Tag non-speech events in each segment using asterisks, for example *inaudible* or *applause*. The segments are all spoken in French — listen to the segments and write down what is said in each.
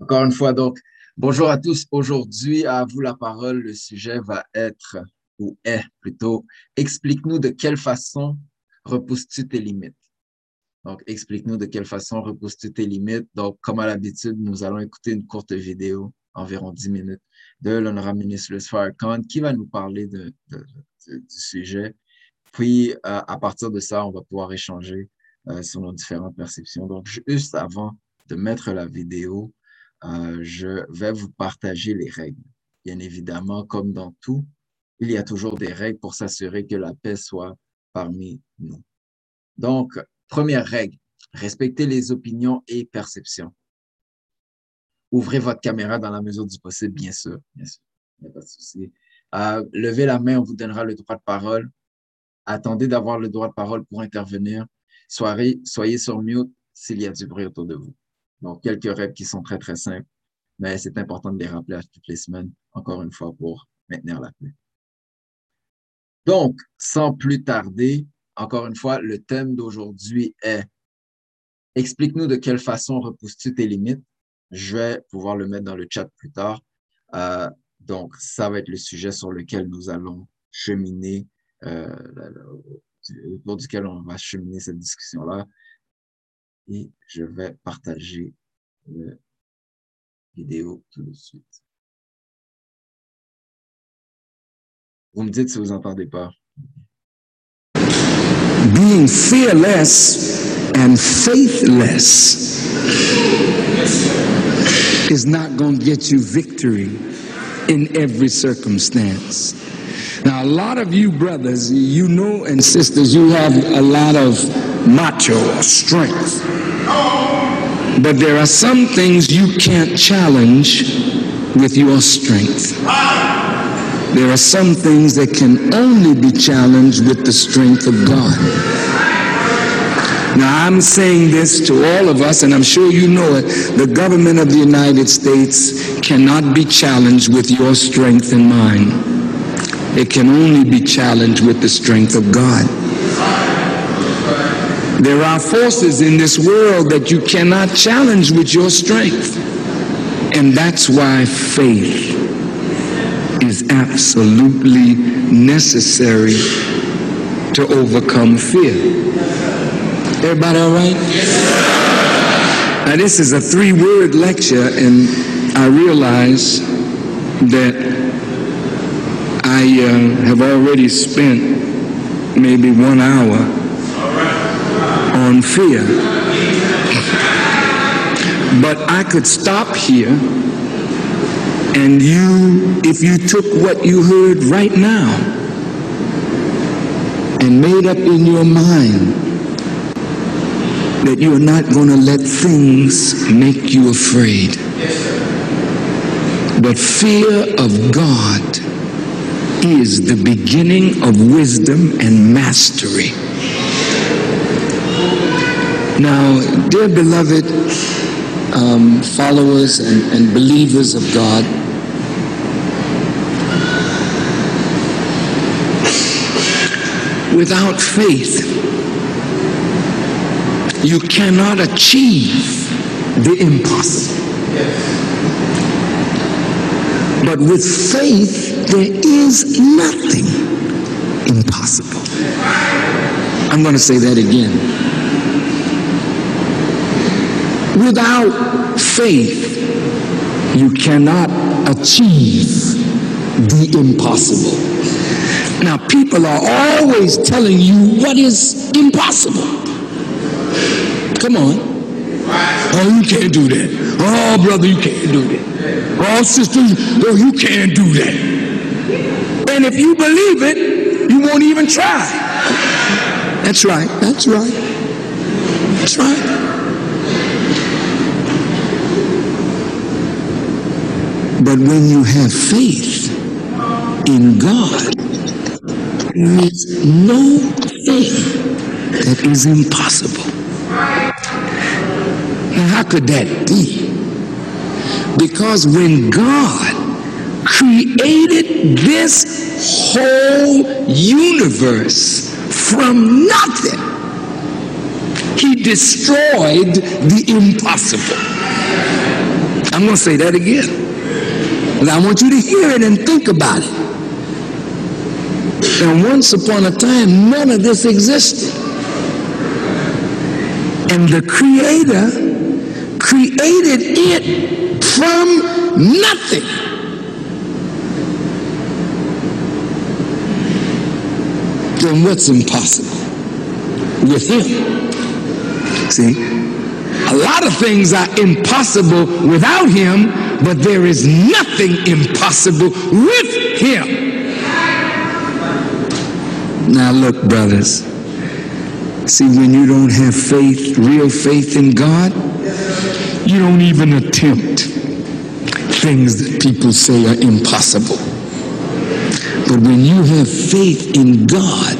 Encore une fois, donc, bonjour à tous. Aujourd'hui, à vous la parole. Le sujet va être, ou est plutôt, explique-nous de quelle façon repousses-tu tes limites? Donc, explique-nous de quelle façon repousses-tu tes limites? Donc, comme à l'habitude, nous allons écouter une courte vidéo, environ 10 minutes, de l'honorable ministre Louis Farrakhan, qui va nous parler du sujet. Puis, euh, à partir de ça, on va pouvoir échanger euh, sur nos différentes perceptions. Donc, juste avant de mettre la vidéo, euh, je vais vous partager les règles. Bien évidemment, comme dans tout, il y a toujours des règles pour s'assurer que la paix soit parmi nous. Donc, première règle, respectez les opinions et perceptions. Ouvrez votre caméra dans la mesure du possible, bien sûr. Bien sûr. Il n'y a pas de souci. Euh, levez la main, on vous donnera le droit de parole. Attendez d'avoir le droit de parole pour intervenir. Soyez, soyez sur mute s'il y a du bruit autour de vous. Donc, quelques règles qui sont très, très simples, mais c'est important de les rappeler à toutes les semaines, encore une fois, pour maintenir la paix. Donc, sans plus tarder, encore une fois, le thème d'aujourd'hui est Explique-nous de quelle façon repousses-tu tes limites. Je vais pouvoir le mettre dans le chat plus tard. Euh, donc, ça va être le sujet sur lequel nous allons cheminer, euh, autour duquel on va cheminer cette discussion-là et je vais partager la vidéo tout de suite. Vous me dites si vous entendez pas. Being fearless and faithless is not going to get you victory in every circumstance. Now, a lot of you brothers, you know, and sisters, you have a lot of macho strength. But there are some things you can't challenge with your strength. There are some things that can only be challenged with the strength of God. Now, I'm saying this to all of us, and I'm sure you know it. The government of the United States cannot be challenged with your strength and mine. It can only be challenged with the strength of God. There are forces in this world that you cannot challenge with your strength. And that's why faith is absolutely necessary to overcome fear. Everybody all right? Now, this is a three word lecture, and I realize that I uh, have already spent maybe one hour on fear. But I could stop here and you, if you took what you heard right now and made up in your mind that you're not going to let things make you afraid. But fear of God is the beginning of wisdom and mastery. Now, dear beloved um, followers and, and believers of God, without faith, you cannot achieve the impossible. But with faith, there is nothing impossible. I'm going to say that again. Without faith, you cannot achieve the impossible. Now, people are always telling you what is impossible. Come on. Oh, you can't do that. Oh, brother, you can't do that. Oh, sisters, oh, you can't do that. And if you believe it, you won't even try. That's right. That's right. That's right. But when you have faith in God, there is no thing that is impossible. Now, how could that be? Because when God created this whole universe from nothing. He destroyed the impossible. I'm going to say that again. And I want you to hear it and think about it. And once upon a time, none of this existed. And the Creator created it from nothing. Then what's impossible with Him? See, a lot of things are impossible without Him, but there is nothing impossible with Him. Now, look, brothers. See, when you don't have faith, real faith in God, you don't even attempt things that people say are impossible. But when you have faith in God,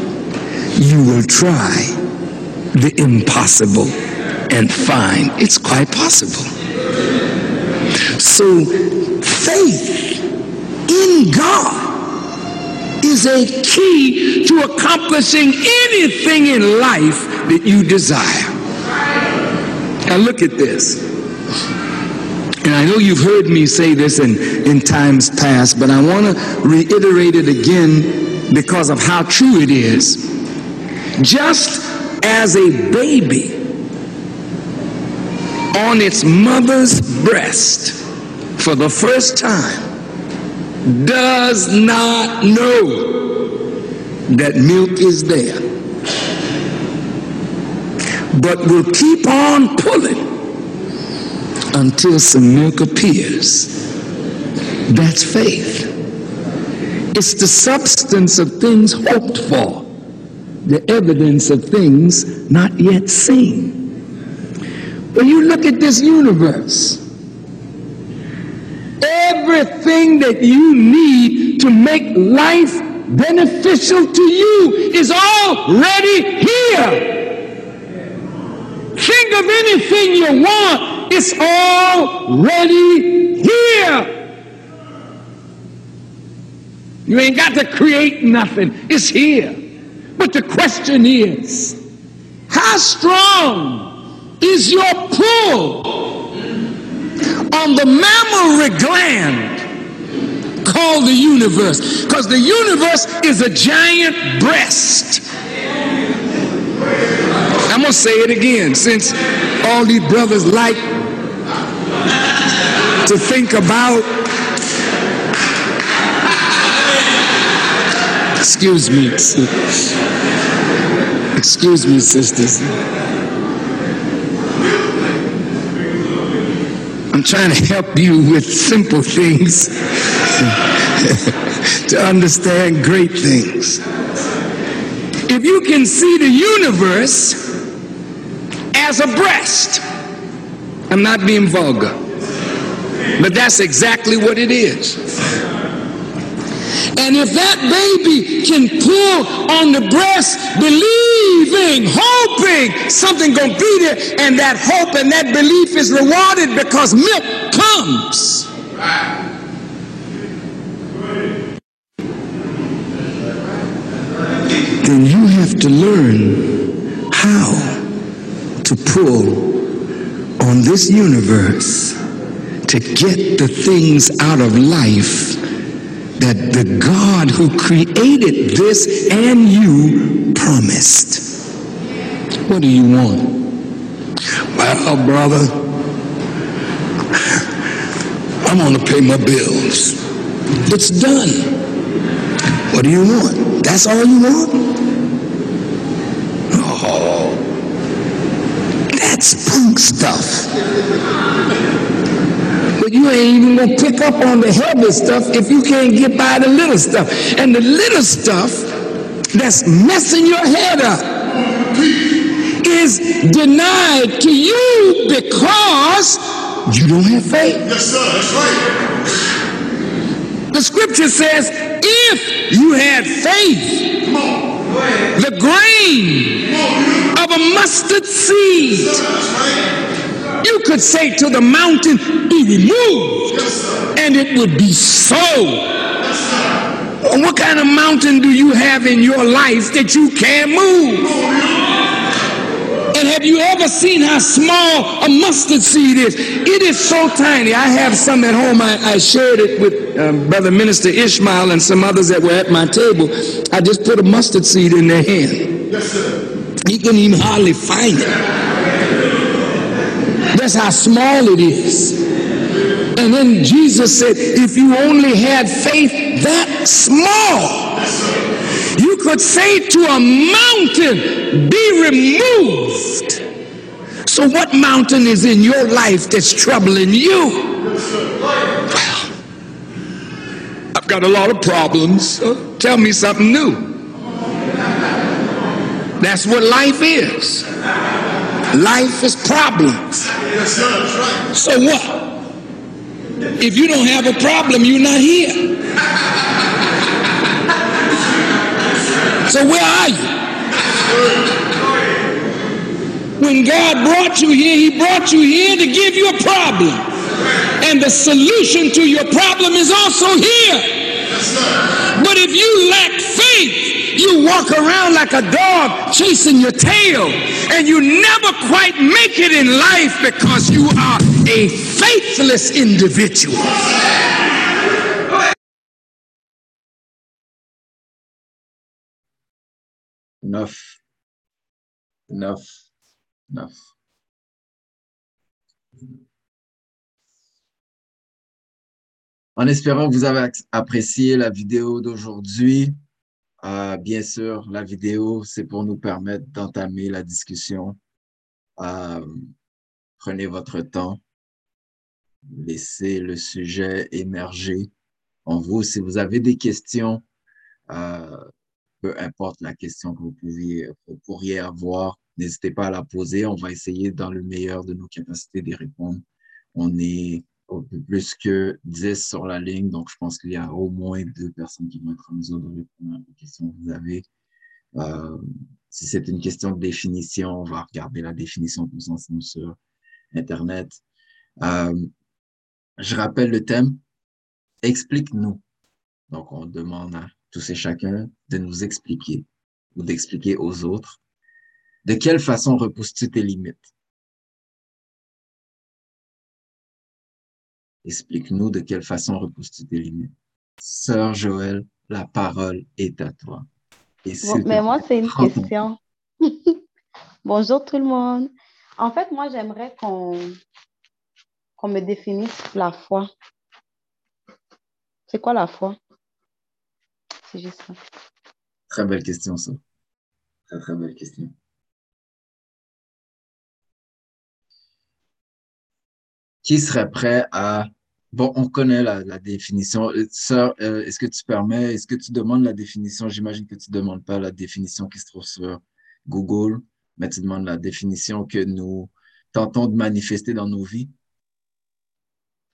you will try the impossible and find it's quite possible. So, faith in God is a key to accomplishing anything in life that you desire. Now, look at this. And I know you've heard me say this in, in times past, but I want to reiterate it again because of how true it is. Just as a baby on its mother's breast for the first time does not know that milk is there, but will keep on pulling until some milk appears. That's faith. It's the substance of things hoped for, the evidence of things not yet seen. When you look at this universe, everything that you need to make life beneficial to you is already here. Think of anything you want, it's already here. You ain't got to create nothing, it's here. But the question is, how strong is your pull on the mammary gland called the universe? Because the universe is a giant breast. I'm going to say it again since all these brothers like to think about. Excuse me. Excuse me, sisters. I'm trying to help you with simple things *laughs* to understand great things. If you can see the universe as a breast, I'm not being vulgar, but that's exactly what it is. And if that baby can pull on the breast, believing, hoping something gonna be there, and that hope and that belief is rewarded because milk comes. Then you have to learn how to pull on this universe to get the things out of life that the God who created this and you promised. What do you want? Well, brother, I'm going to pay my bills. It's done. What do you want? That's all you want? Oh, that's punk stuff. But you ain't even gonna pick up on the heavy stuff if you can't get by the little stuff. And the little stuff that's messing your head up is denied to you because you don't have faith. Yes, sir. That's right. The scripture says, if you had faith, the grain of a mustard seed. You could say to the mountain, be removed, and it would be so. What kind of mountain do you have in your life that you can't move? And have you ever seen how small a mustard seed is? It is so tiny. I have some at home. I, I shared it with um, Brother Minister Ishmael and some others that were at my table. I just put a mustard seed in their hand. Yes, sir. You can even hardly find it. That's how small it is. And then Jesus said, if you only had faith that small, you could say to a mountain, be removed. So, what mountain is in your life that's troubling you? Well, I've got a lot of problems. Tell me something new. That's what life is. Life is problems. Yes, sir. That's right. So what? If you don't have a problem, you're not here. So where are you? When God brought you here, He brought you here to give you a problem. And the solution to your problem is also here. But if you lack faith, you walk around like a dog chasing your tail, and you never quite make it in life because you are a faithless individual. Enough. En espérant que vous avez apprécié la vidéo d'aujourd'hui. Euh, bien sûr, la vidéo, c'est pour nous permettre d'entamer la discussion. Euh, prenez votre temps. Laissez le sujet émerger en vous. Si vous avez des questions, euh, peu importe la question que vous, pouviez, vous pourriez avoir, n'hésitez pas à la poser. On va essayer dans le meilleur de nos capacités d'y répondre. On est un peu plus que 10 sur la ligne, donc je pense qu'il y a au moins deux personnes qui vont être en mesure de répondre aux questions que vous avez. Euh, si c'est une question de définition, on va regarder la définition tous ensemble sur Internet. Euh, je rappelle le thème. Explique-nous. Donc, on demande à tous et chacun de nous expliquer ou d'expliquer aux autres de quelle façon repousses-tu tes limites? Explique-nous de quelle façon repousses-tu tes limites. Sœur Joël, la parole est à toi. Et Bon, mais moi, c'est une ton question. *laughs* Bonjour tout le monde. En fait, moi, j'aimerais qu'on qu'on me définisse la foi. C'est quoi la foi? C'est juste ça. Très belle question, ça. Très, très belle question. Qui serait prêt à... Bon, on connaît la, la définition. Euh, Sœur, euh, est-ce que tu permets, est-ce que tu demandes la définition? J'imagine que tu ne demandes pas la définition qui se trouve sur Google, mais tu demandes la définition que nous tentons de manifester dans nos vies.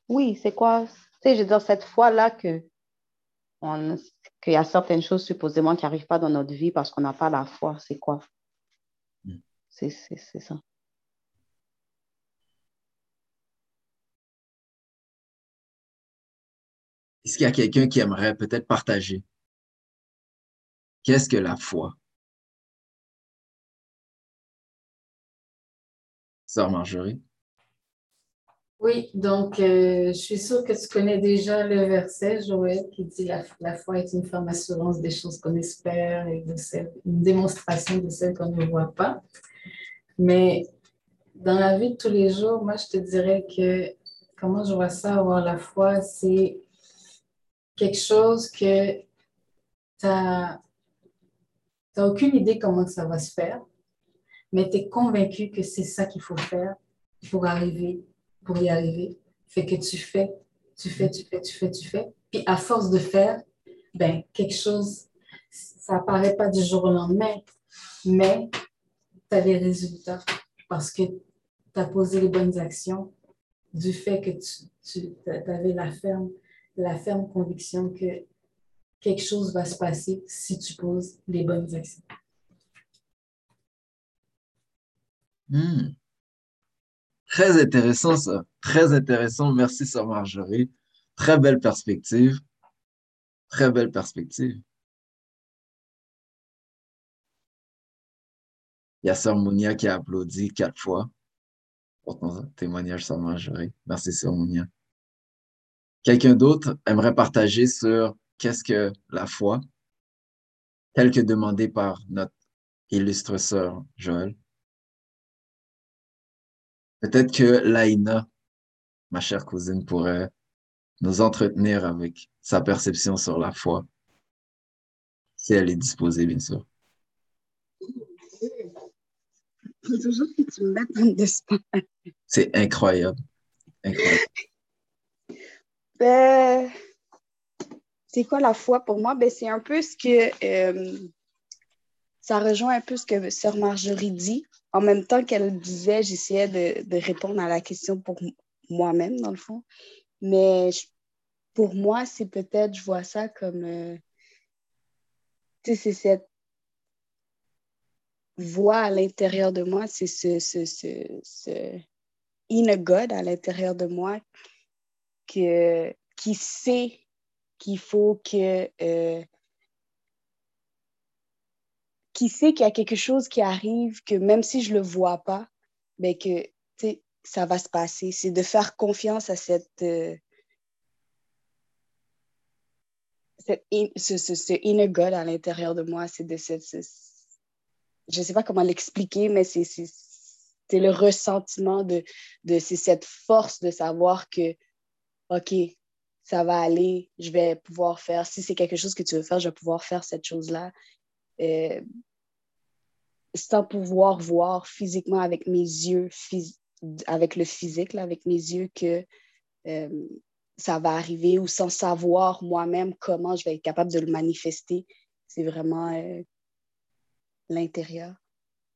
Oui, c'est quoi? Tu sais, je veux dire, cette foi-là que qu'il y a certaines choses supposément qui n'arrivent pas dans notre vie parce qu'on n'a pas la foi, c'est quoi? Mm. C'est c'est- c'est ça. Est-ce qu'il y a quelqu'un qui aimerait peut-être partager? Qu'est-ce que la foi? Sœur Marjorie? Oui, donc euh, je suis sûre que tu connais déjà le verset, Joël, qui dit la, la foi est une ferme assurance des choses qu'on espère et une démonstration de celles qu'on ne voit pas. Mais dans la vie de tous les jours, moi, je te dirais que comment je vois ça, avoir la foi, c'est quelque chose que tu n'as aucune idée comment ça va se faire, mais tu es convaincu que c'est ça qu'il faut faire pour arriver pour y arriver. Fait que tu fais, tu fais, tu fais, tu fais, tu fais. Puis à force de faire, ben, quelque chose, ça apparaît pas du jour au lendemain, mais tu as des résultats parce que tu as posé les bonnes actions du fait que tu, tu avais la ferme, la ferme conviction que quelque chose va se passer si tu poses les bonnes actions. Hmm. Très intéressant, ça. Très intéressant. Merci, Sœur Marjorie. Très belle perspective. Très belle perspective. Il y a Sœur Mounia qui a applaudi quatre fois pour ton témoignage sur Marjorie. Merci, Sœur Mounia. Quelqu'un d'autre aimerait partager sur qu'est-ce que la foi, tel que demandé par notre illustre sœur Joël. Peut-être que Laïna, ma chère cousine, pourrait nous entretenir avec sa perception sur la foi, si elle est disposée, bien sûr. C'est incroyable. Incroyable. Ben, c'est quoi la foi pour moi? Ben, c'est un peu ce que euh, ça rejoint un peu ce que Sœur Marjorie dit. En même temps qu'elle disait, j'essayais de, répondre à la question pour moi-même, dans le fond. Mais pour moi, c'est peut-être, je vois ça comme, euh, tu sais, c'est cette voix à l'intérieur de moi, c'est ce, ce, ce, inner God à l'intérieur de moi que, qui sait qu'il faut que euh, qui sait qu'il y a quelque chose qui arrive, que même si je ne le vois pas, ben que ça va se passer. C'est de faire confiance à cette, euh, ce, ce, inner à l'intérieur de moi. C'est de cette, je ne sais pas comment l'expliquer, mais c'est le ressentiment de, de c'est cette force de savoir que, OK, ça va aller, je vais pouvoir faire, si c'est quelque chose que tu veux faire, je vais pouvoir faire cette chose-là. Euh, sans pouvoir voir physiquement avec mes yeux, avec le physique, avec mes yeux, que euh, ça va arriver ou sans savoir moi-même comment je vais être capable de le manifester. C'est vraiment euh, l'intérieur.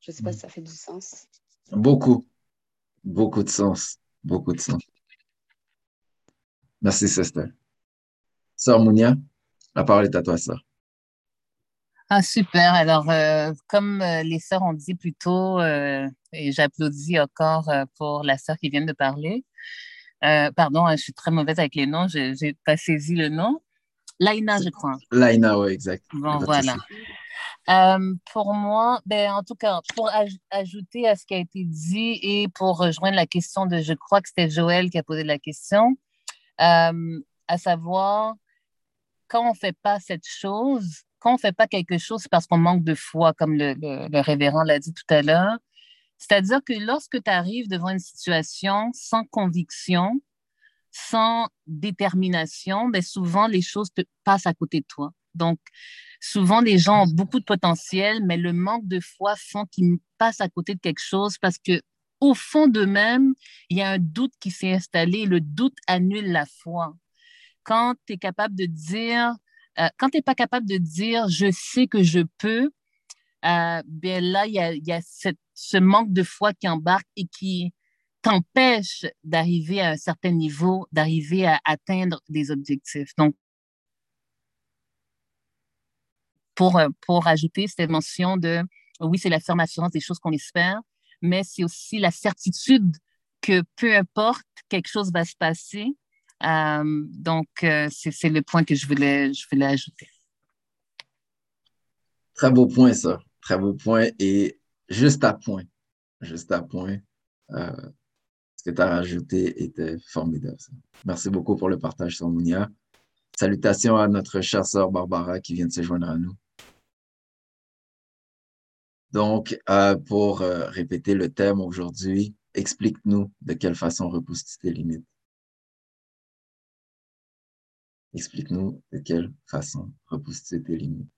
Je ne sais pas si ça fait du sens. Beaucoup, beaucoup de sens, beaucoup de sens. Merci, Sister. Sœur Mounia, la parole est à toi, sœur. Ah, super. Alors, euh, comme euh, les sœurs ont dit plus tôt, euh, et j'applaudis encore pour la sœur qui vient de parler. pardon, hein, je suis très mauvaise avec les noms, je n'ai pas saisi le nom. Laina, je crois. Laina, oui, exact. Bon, voilà. pour moi, ben, en tout cas, pour ajouter à ce qui a été dit et pour rejoindre la question de, je crois que c'était Joël qui a posé la question, à savoir, quand on ne fait pas cette chose, quand on ne fait pas quelque chose, c'est parce qu'on manque de foi, comme le, révérend l'a dit tout à l'heure. C'est-à-dire que lorsque tu arrives devant une situation sans conviction, sans détermination, ben souvent les choses te passent à côté de toi. Donc, souvent les gens ont beaucoup de potentiel, mais le manque de foi font qu'ils passent à côté de quelque chose parce que au fond d'eux-mêmes, il y a un doute qui s'est installé. Le doute annule la foi. Quand tu es capable de dire, euh, quand tu n'es pas capable de dire je sais que je peux, euh, ben là, il y a, ce manque de foi qui embarque et qui t'empêche d'arriver à un certain niveau, d'arriver à atteindre des objectifs. Donc, pour, euh, pour ajouter cette mention de oui, c'est l'affirmation des choses qu'on espère, mais c'est aussi la certitude que peu importe, quelque chose va se passer euh, donc, euh, c'est le point que je voulais, je voulais ajouter. Très beau point, ça. Très beau point. Et juste à point, juste à point, euh, ce que tu as rajouté était formidable. Merci beaucoup pour le partage, Sonia. Salutations à notre chère sœur Barbara qui vient de se joindre à nous. Donc, pour répéter le thème aujourd'hui, explique-nous de quelle façon repousses-tu tes limites. Explique-nous de quelle façon repousser tes limites.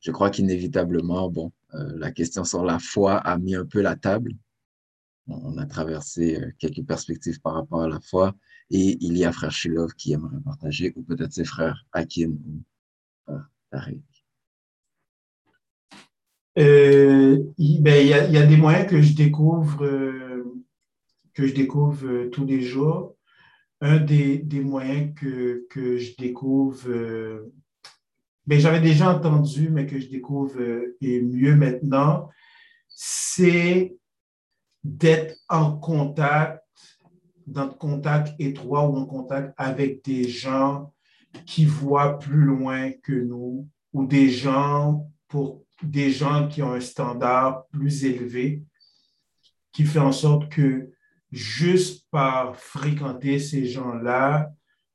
Je crois qu'inévitablement, bon, euh, la question sur la foi a mis un peu la table. On a traversé euh, quelques perspectives par rapport à la foi et il y a frère Shilov qui aimerait partager ou peut-être ses frères Akin ou euh, Tariq. Ben, il, y a, des moyens que je découvre, que je découvre tous les jours. Un des, moyens que, je découvre, euh, ben, j'avais déjà entendu, mais que je découvre euh, et mieux maintenant, c'est d'être en contact, dans contact étroit ou en contact avec des gens qui voient plus loin que nous ou des gens pour des gens qui ont un standard plus élevé, qui fait en sorte que juste par fréquenter ces gens-là,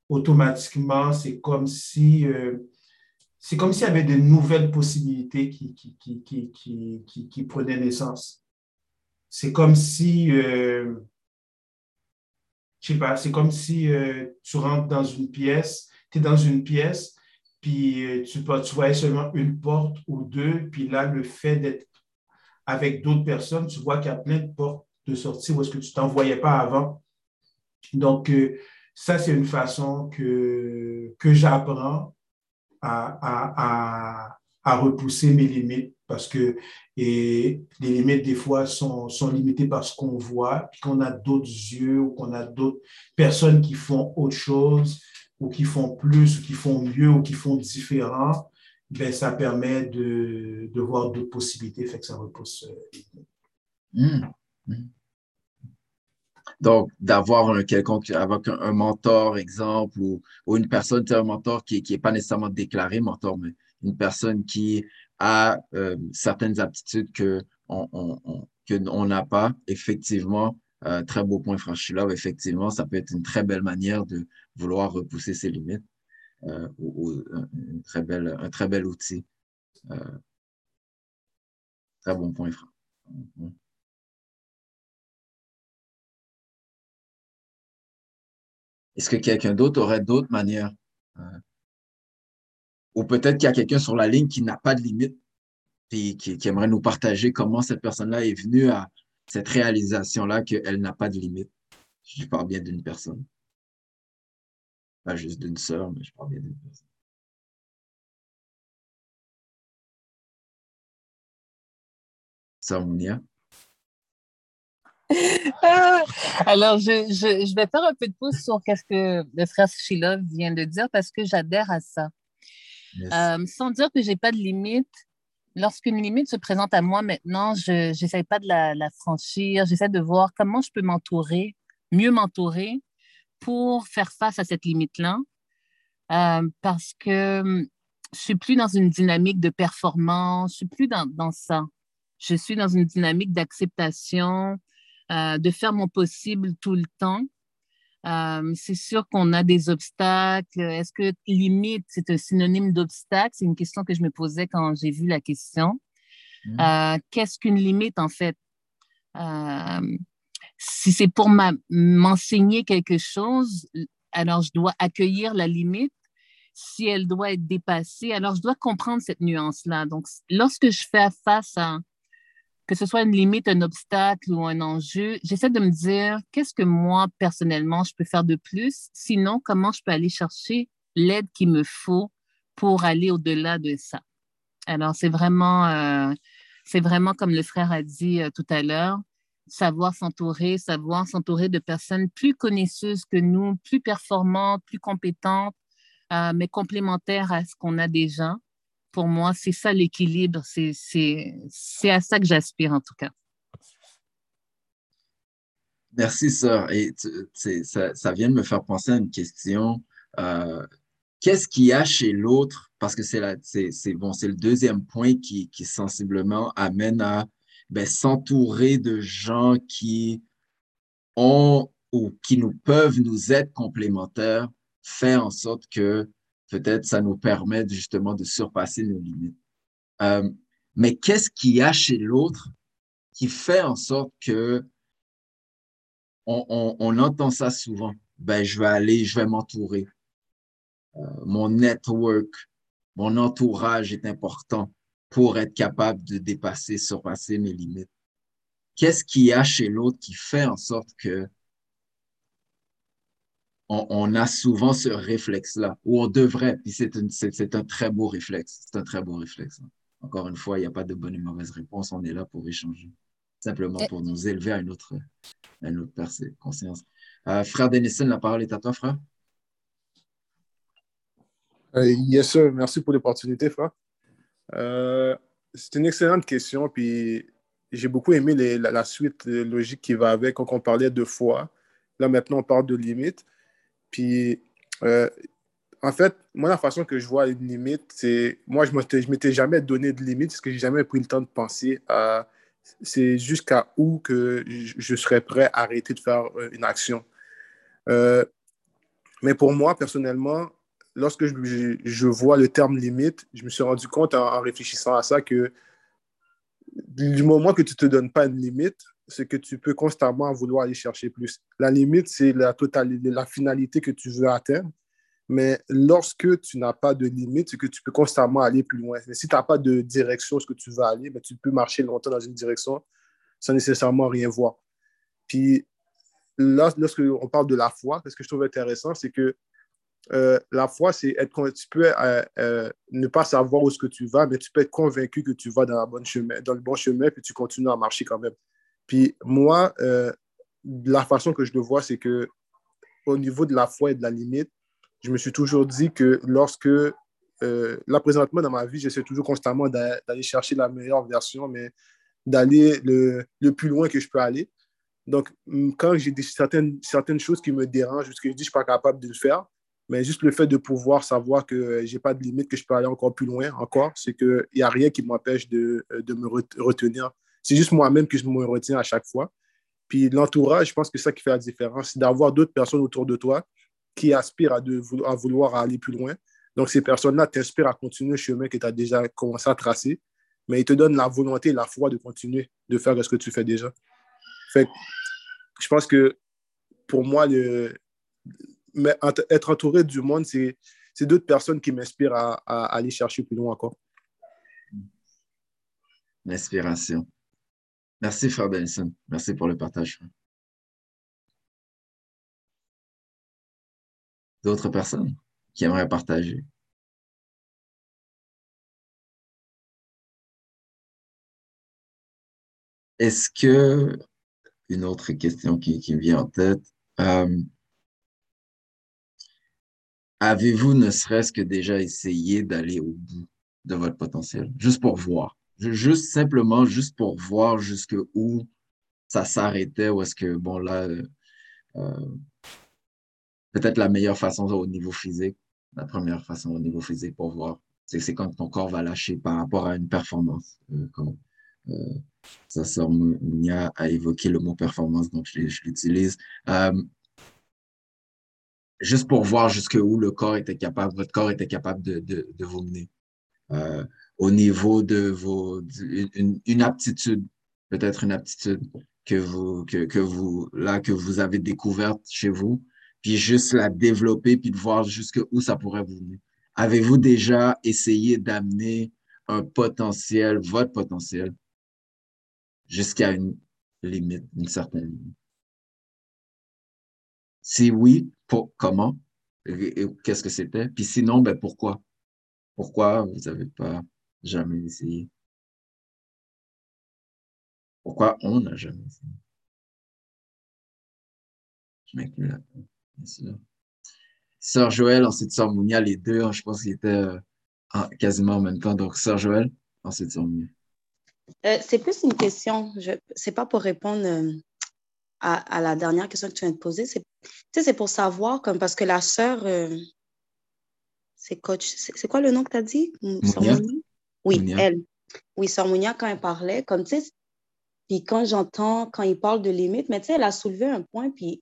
automatiquement, c'est comme si euh, c'est comme s'il y avait de nouvelles possibilités qui, qui, qui, qui, prenaient naissance. C'est comme si, euh, je sais pas, c'est comme si euh, tu rentres dans une pièce, tu es dans une pièce, puis euh, tu, tu voyais seulement une porte ou deux, puis là, le fait d'être avec d'autres personnes, tu vois qu'il y a plein de portes de sortie où est-ce que tu t'en voyais pas avant. Donc, euh, ça, c'est une façon que, que j'apprends à, à, à, repousser mes limites parce que et les limites, des fois, sont, sont limitées par ce qu'on voit, puis qu'on a d'autres yeux ou qu'on a d'autres personnes qui font autre chose ou qui font plus, ou qui font mieux, ou qui font différent, ben, ça permet de, de voir d'autres possibilités, fait que ça repousse. Mmh. Mmh. Donc, d'avoir un quelconque, avec un, mentor, exemple, ou, ou, une personne, un mentor qui n'est pas nécessairement déclaré mentor, mais une personne qui a euh, certaines aptitudes que on, on, on n'a pas, effectivement, euh, très beau point franchi là, effectivement, ça peut être une très belle manière de vouloir repousser ses limites euh, belle, un très bel outil. Euh, très bon point, Franck. Est-ce que quelqu'un d'autre aurait d'autres manières? Euh, ou peut-être qu'il y a quelqu'un sur la ligne qui n'a pas de limite et qui, aimerait nous partager comment cette personne-là est venue à cette réalisation-là qu'elle n'a pas de limite. Je parle bien d'une personne. Pas juste d'une sœur, mais je parle bien d'une personne. Sœur Mounia. *laughs* Ah, alors, je, je, je, vais faire un peu de pouce sur ce que le frère Sheila vient de dire parce que j'adhère à ça. Euh, sans dire que je n'ai pas de limite, lorsqu'une limite se présente à moi maintenant, je n'essaie pas de la, franchir, j'essaie de voir comment je peux m'entourer, mieux m'entourer pour faire face à cette limite-là. Euh, parce que hum, je suis plus dans une dynamique de performance, je suis plus dans, dans ça. Je suis dans une dynamique d'acceptation, euh, de faire mon possible tout le temps. Euh, c'est sûr qu'on a des obstacles. Est-ce que limite, c'est un synonyme d'obstacle? C'est une question que je me posais quand j'ai vu la question. Mmh. Euh, Qu'est-ce qu'une limite, en fait? Euh, si c'est pour m'enseigner quelque chose, alors je dois accueillir la limite. Si elle doit être dépassée, alors je dois comprendre cette nuance-là. Donc, lorsque je fais face à que ce soit une limite, un obstacle ou un enjeu, j'essaie de me dire qu'est-ce que moi, personnellement, je peux faire de plus? Sinon, comment je peux aller chercher l'aide qu'il me faut pour aller au-delà de ça? Alors, c'est vraiment, euh, vraiment comme le frère a dit euh, tout à l'heure, savoir s'entourer, savoir s'entourer de personnes plus connaisseuses que nous, plus performantes, plus compétentes, euh, mais complémentaires à ce qu'on a déjà pour moi, c'est ça l'équilibre. C'est à ça que j'aspire en tout cas. Merci, sœur. Et ça, vient de me faire penser à une question. Euh, Qu'est-ce qu'il y a chez l'autre? Parce que c'est bon, le deuxième point qui, sensiblement amène à ben, s'entourer de gens qui ont ou qui nous peuvent nous être complémentaires, faire en sorte que peut-être ça nous permet justement de surpasser nos limites. Euh, mais qu'est-ce qu'il y a chez l'autre qui fait en sorte que on, entend ça souvent? Ben, je vais aller, je vais m'entourer. Euh, mon network, mon entourage est important pour être capable de dépasser, surpasser mes limites. Qu'est-ce qu'il y a chez l'autre qui fait en sorte que on, a souvent ce réflexe-là, ou on devrait, puis c'est un très beau réflexe. C'est un très beau réflexe. Encore une fois, il n'y a pas de bonne et mauvaise réponse. On est là pour échanger, simplement pour nous élever à une autre, à une autre conscience. Euh, frère Denison, la parole est à toi, frère. Uh, yes, sir. Merci pour l'opportunité, frère. Euh, c'est une excellente question, puis j'ai beaucoup aimé la, la, suite logique qui va avec quand on parlait de foi. Là, maintenant, on parle de limites. Puis, euh, en fait, moi, la façon que je vois une limite, c'est. Moi, je ne m'étais jamais donné de limite parce que j'ai jamais pris le temps de penser à. C'est jusqu'à où que je serais prêt à arrêter de faire euh, une action. Euh, mais pour moi, personnellement, lorsque je, je, vois le terme limite, je me suis rendu compte en, réfléchissant à ça que du moment que tu ne te donnes pas une limite, c'est que tu peux constamment vouloir aller chercher plus. La limite, c'est la totalité, la finalité que tu veux atteindre. Mais lorsque tu n'as pas de limite, c'est que tu peux constamment aller plus loin. Mais si tu n'as pas de direction ce que tu veux aller, tu peux marcher longtemps dans une direction sans nécessairement rien voir. Puis là, lorsqu'on parle de la foi, ce que je trouve intéressant, c'est que euh, la foi, c'est être, tu peux euh, euh, ne pas savoir où est-ce que tu vas, mais tu peux être convaincu que tu vas dans, la bonne chemin, dans le bon chemin, puis tu continues à marcher quand même. Puis moi, la façon que je le vois, c'est que au niveau de la foi et de la limite, je me suis toujours dit que lorsque, là présentement dans ma vie, j'essaie toujours constamment d'aller chercher la meilleure version, mais d'aller le, le, plus loin que je peux aller. Donc, quand j'ai certaines, certaines choses qui me dérangent, parce que je dis que je ne suis pas capable de le faire, mais juste le fait de pouvoir savoir que je n'ai pas de limite, que je peux aller encore plus loin, encore, c'est qu'il n'y a rien qui m'empêche de, de, me retenir. C'est juste moi-même que je me retiens à chaque fois. Puis l'entourage, je pense que c'est ça qui fait la différence, c'est d'avoir d'autres personnes autour de toi qui aspirent à, de, vouloir aller plus loin. Donc, ces personnes-là t'inspirent à continuer le chemin que tu as déjà commencé à tracer, mais ils te donnent la volonté et la foi de continuer de faire ce que tu fais déjà. Fait je pense que pour moi, le, mais être entouré du monde, c'est d'autres personnes qui m'inspirent à, aller chercher plus loin encore. L'inspiration. Merci, Frère Benson. Merci pour le partage. D'autres personnes qui aimeraient partager? Est-ce que, une autre question qui, me vient en tête, euh, avez-vous ne serait-ce que déjà essayé d'aller au bout de votre potentiel, juste pour voir, juste simplement juste pour voir jusqu'où ça s'arrêtait ou est-ce que, bon, là, euh, peut-être la meilleure façon au niveau physique, la première façon au niveau physique pour voir, c'est quand ton corps va lâcher par rapport à une performance. Euh, comme, euh, Mounia a évoqué le mot performance, donc je, l'utilise. Euh, juste pour voir jusqu'où le corps était capable, votre corps était capable de vous mener. Euh, au niveau de vos, une, aptitude, peut-être une aptitude que vous, que, que vous, là, que vous avez découverte chez vous, puis juste la développer, puis de voir jusqu'où ça pourrait vous mener. Avez-vous déjà essayé d'amener un potentiel, votre potentiel, jusqu'à une limite, une certaine limite? Si oui, pour, comment? Qu'est-ce que c'était? Puis sinon, ben pourquoi? Pourquoi vous n'avez pas jamais essayé? Pourquoi on n'a jamais essayé? Je m'inclus là, bien sûr. Sœur Joël, ensuite Sœur Mounia, les deux, hein, je pense qu'ils étaient euh, quasiment en même temps. Donc, Sœur Joël, ensuite Sœur Mounia. Euh, c'est plus une question. Ce n'est pas pour répondre euh, à, la dernière question que tu viens de poser. C'est pour savoir, comme parce que la sœur, c'est coach. C'est quoi le nom que tu as dit? Mounia? Oui, elle. Oui, Sœur Mounia, quand elle parlait, comme tu sais, puis quand j'entends, quand il parle de limite, mais tu sais, elle a soulevé un point, puis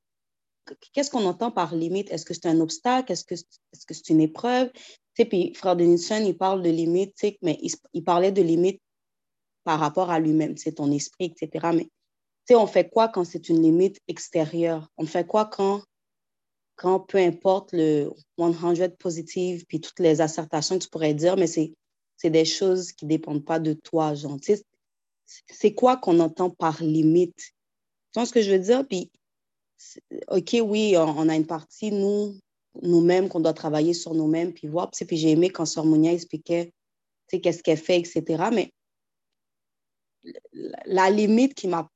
qu'est-ce qu'on entend par limite? Est-ce que c'est un obstacle? Est-ce que c'est -ce une épreuve? Tu sais, puis Frère Denison, il parle de limite, tu sais, mais il, il, parlait de limite par rapport à lui-même, c'est ton esprit, etc. Mais on fait quoi quand c'est une limite extérieure? On fait quoi quand, quand peu importe le 100 positive puis toutes les assertations que tu pourrais dire, mais c'est des choses qui ne dépendent pas de toi, genre. C'est quoi qu'on entend par limite? Tu vois ce que je veux dire? Puis, OK, oui, on, a une partie, nous, nous-mêmes, qu'on doit travailler sur nous-mêmes, puis voir. Puis j'ai aimé quand Sœur Mounia expliquait qu'est-ce qu'elle fait, etc. Mais la limite qui m'a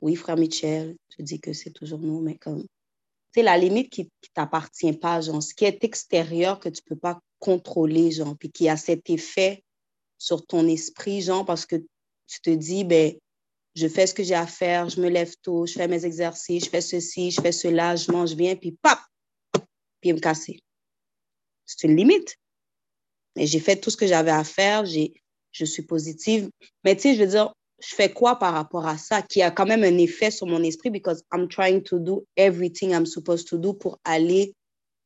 oui, frère Michel, je dis que c'est toujours nous, mais comme, c'est la limite qui ne t'appartient pas, genre, ce qui est extérieur que tu peux pas contrôler, genre, puis qui a cet effet sur ton esprit, genre, parce que tu te dis, ben, je fais ce que j'ai à faire, je me lève tôt, je fais mes exercices, je fais ceci, je fais cela, je mange bien, puis pap! puis me casser. C'est une limite. Et j'ai fait tout ce que j'avais à faire, je suis positive. Mais tu sais, je veux dire, je fais quoi par rapport à ça qui a quand même un effet sur mon esprit because I'm trying to do everything I'm supposed to do pour aller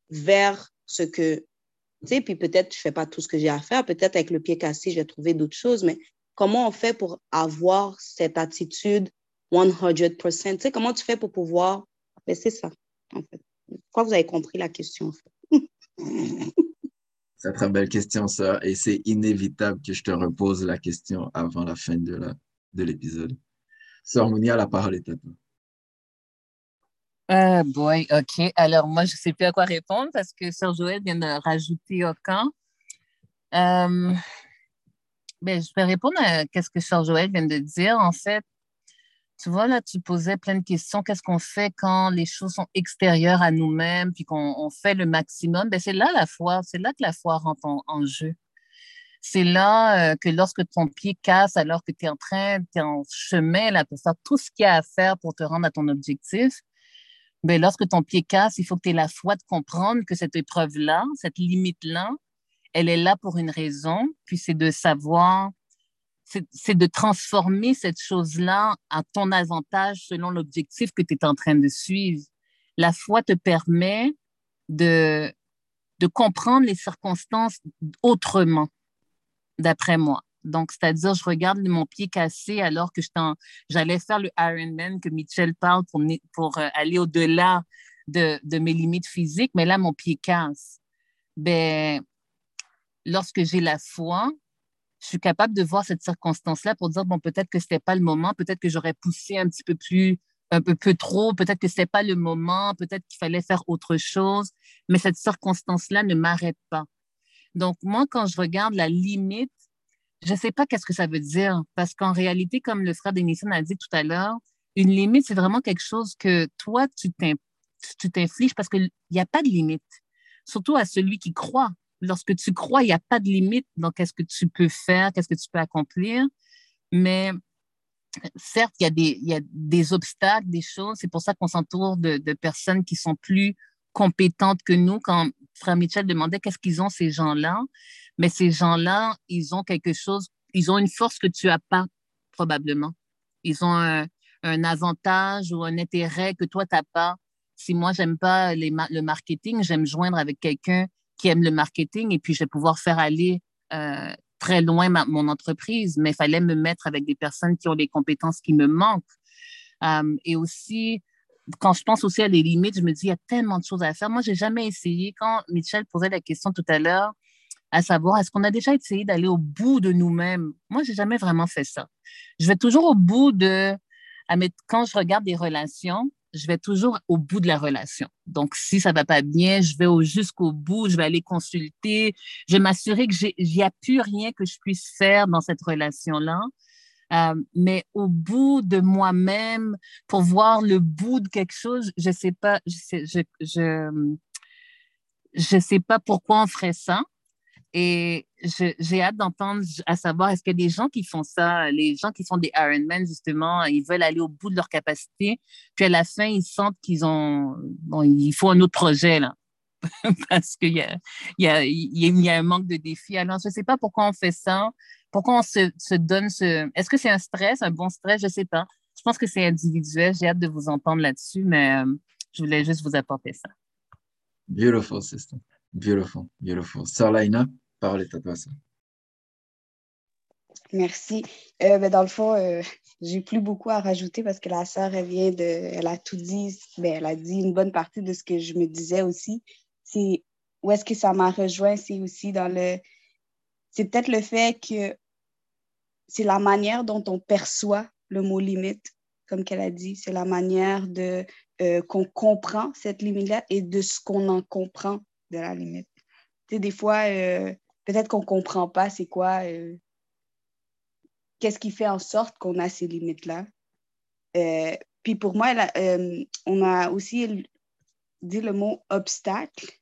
vers ce que, tu sais, puis peut-être je fais pas tout ce que j'ai à faire, peut-être avec le pied cassé, je vais trouver d'autres choses, mais comment on fait pour avoir cette attitude 100%? Tu sais, comment tu fais pour pouvoir, ben, c'est ça, en fait. Je crois que vous avez compris la question, en fait. C'est très belle question, ça. Et c'est inévitable que je te repose la question avant la fin de la, de l'épisode. Sœur Mounia, la parole est à toi. Euh, boy, OK. Alors, moi, je ne sais plus à quoi répondre parce que Sœur Joël vient de rajouter au camp. Euh, ben, je vais répondre à ce que Sœur Joël vient de dire. En fait, tu vois, là, tu posais plein de questions. Qu'est-ce qu'on fait quand les choses sont extérieures à nous-mêmes puis qu'on fait le maximum? Ben, c'est là la foi. C'est là que la foi rentre en jeu. C'est là euh, que lorsque ton pied casse, alors que tu es en train, tu es en chemin là, pour faire tout ce qu'il y a à faire pour te rendre à ton objectif, ben, lorsque ton pied casse, il faut que tu aies la foi de comprendre que cette épreuve-là, cette limite-là, elle est là pour une raison, puis c'est de savoir, c'est de transformer cette chose-là à ton avantage selon l'objectif que tu es en train de suivre. La foi te permet de, de comprendre les circonstances autrement d'après moi. Donc, c'est-à-dire, je regarde mon pied cassé alors que j'allais faire le Ironman que Mitchell parle pour, euh, aller au-delà de, mes limites physiques, mais là, mon pied casse. Ben, lorsque j'ai la foi, je suis capable de voir cette circonstance-là pour dire, bon, peut-être que ce n'était pas le moment, peut-être que j'aurais poussé un petit peu plus, un peu, trop, peut-être que ce pas le moment, peut-être qu'il fallait faire autre chose, mais cette circonstance-là ne m'arrête pas. Donc, moi, quand je regarde la limite, je ne sais pas qu'est-ce que ça veut dire, parce qu'en réalité, comme le frère Denison a dit tout à l'heure, une limite, c'est vraiment quelque chose que toi, tu t'infliges parce qu'il n'y a pas de limite, surtout à celui qui croit. Lorsque tu crois, il n'y a pas de limite dans qu'est-ce que tu peux faire, qu'est-ce que tu peux accomplir, mais certes, il y, a des, obstacles, des choses. C'est pour ça qu'on s'entoure de, de, personnes qui sont plus compétentes que nous. Quand Frère Mitchell demandait qu'est-ce qu'ils ont, ces gens-là, mais ces gens-là, ils ont quelque chose, ils ont une force que tu n'as pas, probablement. Ils ont un, avantage ou un intérêt que toi, tu n'as pas. Si moi, j'aime pas le marketing, j'aime joindre avec quelqu'un qui aime le marketing et puis je vais pouvoir faire aller euh, très loin mon entreprise, mais il fallait me mettre avec des personnes qui ont les compétences qui me manquent. Euh, et aussi, quand je pense aussi à les limites, je me dis, il y a tellement de choses à faire. Moi, j'ai jamais essayé. Quand Michel posait la question tout à l'heure, à savoir, est-ce qu'on a déjà essayé d'aller au bout de nous-mêmes? Moi, j'ai jamais vraiment fait ça. Je vais toujours au bout de, quand je regarde des relations, je vais toujours au bout de la relation. Donc, si ça va pas bien, je vais jusqu'au bout, je vais aller consulter, je vais m'assurer qu'il n'y a plus rien que je puisse faire dans cette relation-là. Euh, mais au bout de moi-même, pour voir le bout de quelque chose, je sais je sais, je, je, sais pas pourquoi on ferait ça. Et j'ai hâte d'entendre, à savoir, est-ce y a des gens qui font ça, les gens qui font des Ironman, justement, ils veulent aller au bout de leur capacité, puis à la fin, ils sentent qu'ils ont, bon, il faut un autre projet, là, *laughs* parce qu'il y a, y, a, y a un manque de défis. Alors, je ne sais pas pourquoi on fait ça. Pourquoi on se, donne ce... Est-ce que c'est un stress, un bon stress? Je ne sais pas. Je pense que c'est individuel. J'ai hâte de vous entendre là-dessus, mais euh, je voulais juste vous apporter ça. Beautiful, sister. Beautiful, beautiful. Sœur Laina, parole est à toi. Ça. Merci. Euh, ben, dans le fond, euh, j'ai plus beaucoup à rajouter parce que la sœur, elle vient de. Elle a tout dit. Ben, elle a dit une bonne partie de ce que je me disais aussi. C'est où est-ce que ça m'a rejoint, c'est aussi dans le. C'est peut-être le fait que c'est la manière dont on perçoit le mot limite, comme qu'elle a dit. C'est la manière de euh, qu'on comprend cette limite-là et de ce qu'on en comprend de la limite. Tu sais, des fois, euh, peut-être qu'on ne comprend pas c'est quoi, euh, qu'est-ce qui fait en sorte qu'on a ces limites-là. puis pour moi, on a aussi dit le mot obstacle.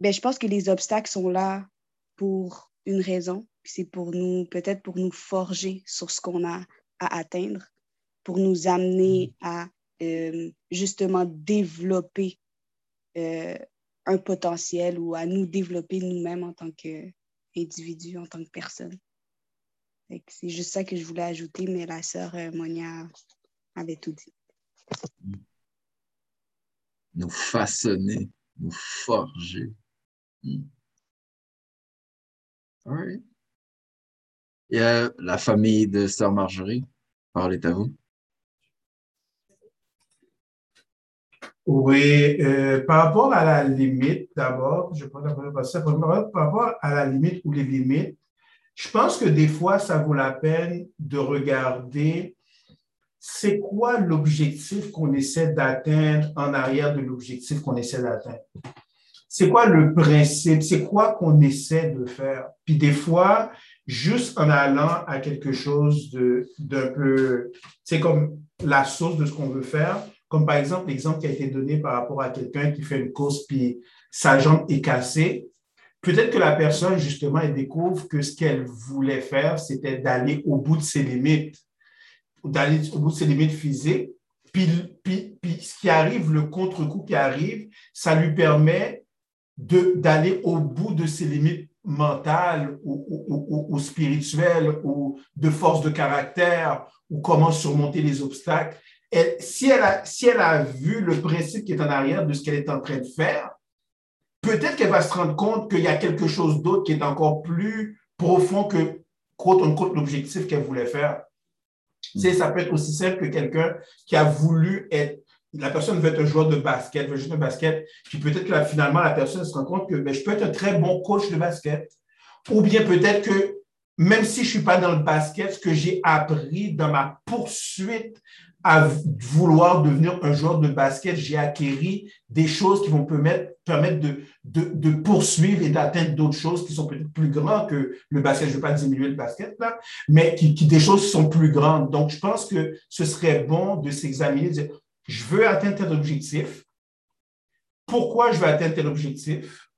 Ben, je pense que les obstacles sont là pour une raison c'est pour nous, peut-être pour nous forger sur ce qu'on a à atteindre, pour nous amener mm. à euh, justement développer euh, un potentiel ou à nous développer nous-mêmes en tant qu'individu, en tant que personne. C'est juste ça que je voulais ajouter, mais la sœur euh, Monia avait tout dit. Nous façonner, nous forger. Hmm. All right. Et euh, la famille de sœur Marjorie, parlez à vous. Oui, euh, par rapport à la limite, d'abord, je prends d'abord ça, par rapport à la limite ou les limites, je pense que des fois, ça vaut la peine de regarder c'est quoi l'objectif qu'on essaie d'atteindre en arrière de l'objectif qu'on essaie d'atteindre. C'est quoi le principe, c'est quoi qu'on essaie de faire? Puis des fois, juste en allant à quelque chose d'un peu, c'est comme la source de ce qu'on veut faire, comme par exemple l'exemple qui a été donné par rapport à quelqu'un qui fait une course puis sa jambe est cassée. Peut-être que la personne, justement, elle découvre que ce qu'elle voulait faire, c'était d'aller au bout de ses limites, d'aller au bout de ses limites physiques. Puis, puis, puis ce qui arrive, le contre-coup qui arrive, ça lui permet d'aller au bout de ses limites mentales ou, ou, ou, spirituelles ou de force de caractère ou comment surmonter les obstacles si, elle a, si elle a vu le principe qui est en arrière de ce qu'elle est en train de faire, peut-être qu'elle va se rendre compte qu'il y a quelque chose d'autre qui est encore plus profond que l'objectif qu'elle voulait faire. Mm. ça peut être aussi simple que quelqu'un qui a voulu être. La personne veut être un joueur de basket, veut juste un basket, puis peut-être que finalement, la personne se rend compte que ben, je peux être un très bon coach de basket. Ou bien peut-être que même si je ne suis pas dans le basket, ce que j'ai appris dans ma poursuite à vouloir devenir un joueur de basket, j'ai acquéri des choses qui vont permettre, permettre de, poursuivre et d'atteindre d'autres choses qui sont peut-être plus grandes que le basket. Je ne veux pas diminuer le basket, là, mais des choses qui sont plus grandes. Donc, je pense que ce serait bon de s'examiner, de dire, je veux atteindre tel objectif. Pourquoi je veux atteindre tel objectif?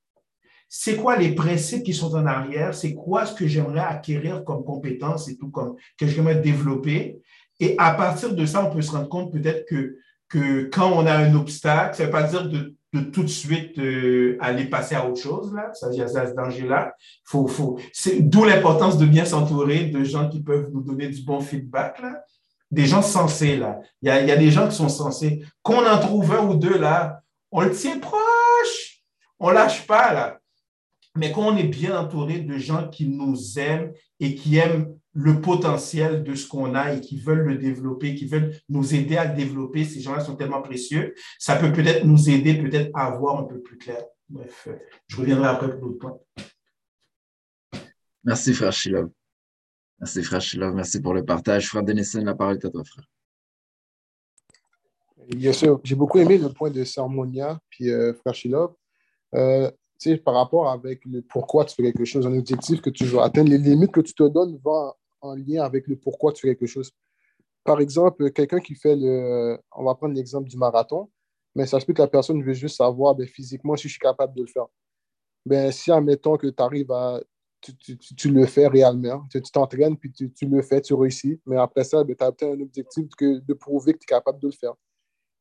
C'est quoi les principes qui sont en arrière? C'est quoi ce que j'aimerais acquérir comme compétence et tout, comme que j'aimerais développer? Et à partir de ça, on peut se rendre compte peut-être que, quand on a un obstacle, ça ne veut pas dire de, tout de suite euh, aller passer à autre chose, là. Ça, il y a ce danger-là. Faut, faut, d'où l'importance de bien s'entourer de gens qui peuvent nous donner du bon feedback. Des gens sensés, là. Il y a, des gens qui sont sensés. Qu'on en trouve un ou deux, là, on le tient proche. On lâche pas, là. Mais quand on est bien entouré de gens qui nous aiment et qui aiment le potentiel de ce qu'on a et qui veulent le développer, qui veulent nous aider à le développer. Ces gens-là sont tellement précieux. Ça peut peut-être nous aider peut-être à voir un peu plus clair. Bref, euh, je reviendrai après pour d'autres points. Merci, frère Shilov. Merci, frère Shilov. Merci pour le partage. Frère Denison, la parole est à toi, frère. Bien sûr. J'ai beaucoup aimé le point de Sarmonia, puis euh, frère Shilov. Euh, par rapport avec le pourquoi tu fais quelque chose, un objectif que tu veux atteindre, les limites que tu te donnes vont en lien avec le pourquoi tu fais quelque chose. Par exemple, quelqu'un qui fait le. On va prendre l'exemple du marathon, mais ça se peut que la personne veut juste savoir ben, physiquement si je suis capable de le faire. Ben, si, admettons que tu arrives à. Tu, tu, le fais réellement, tu t'entraînes, puis tu, le fais, tu réussis, mais après ça, ben, tu as un objectif que, de prouver que tu es capable de le faire.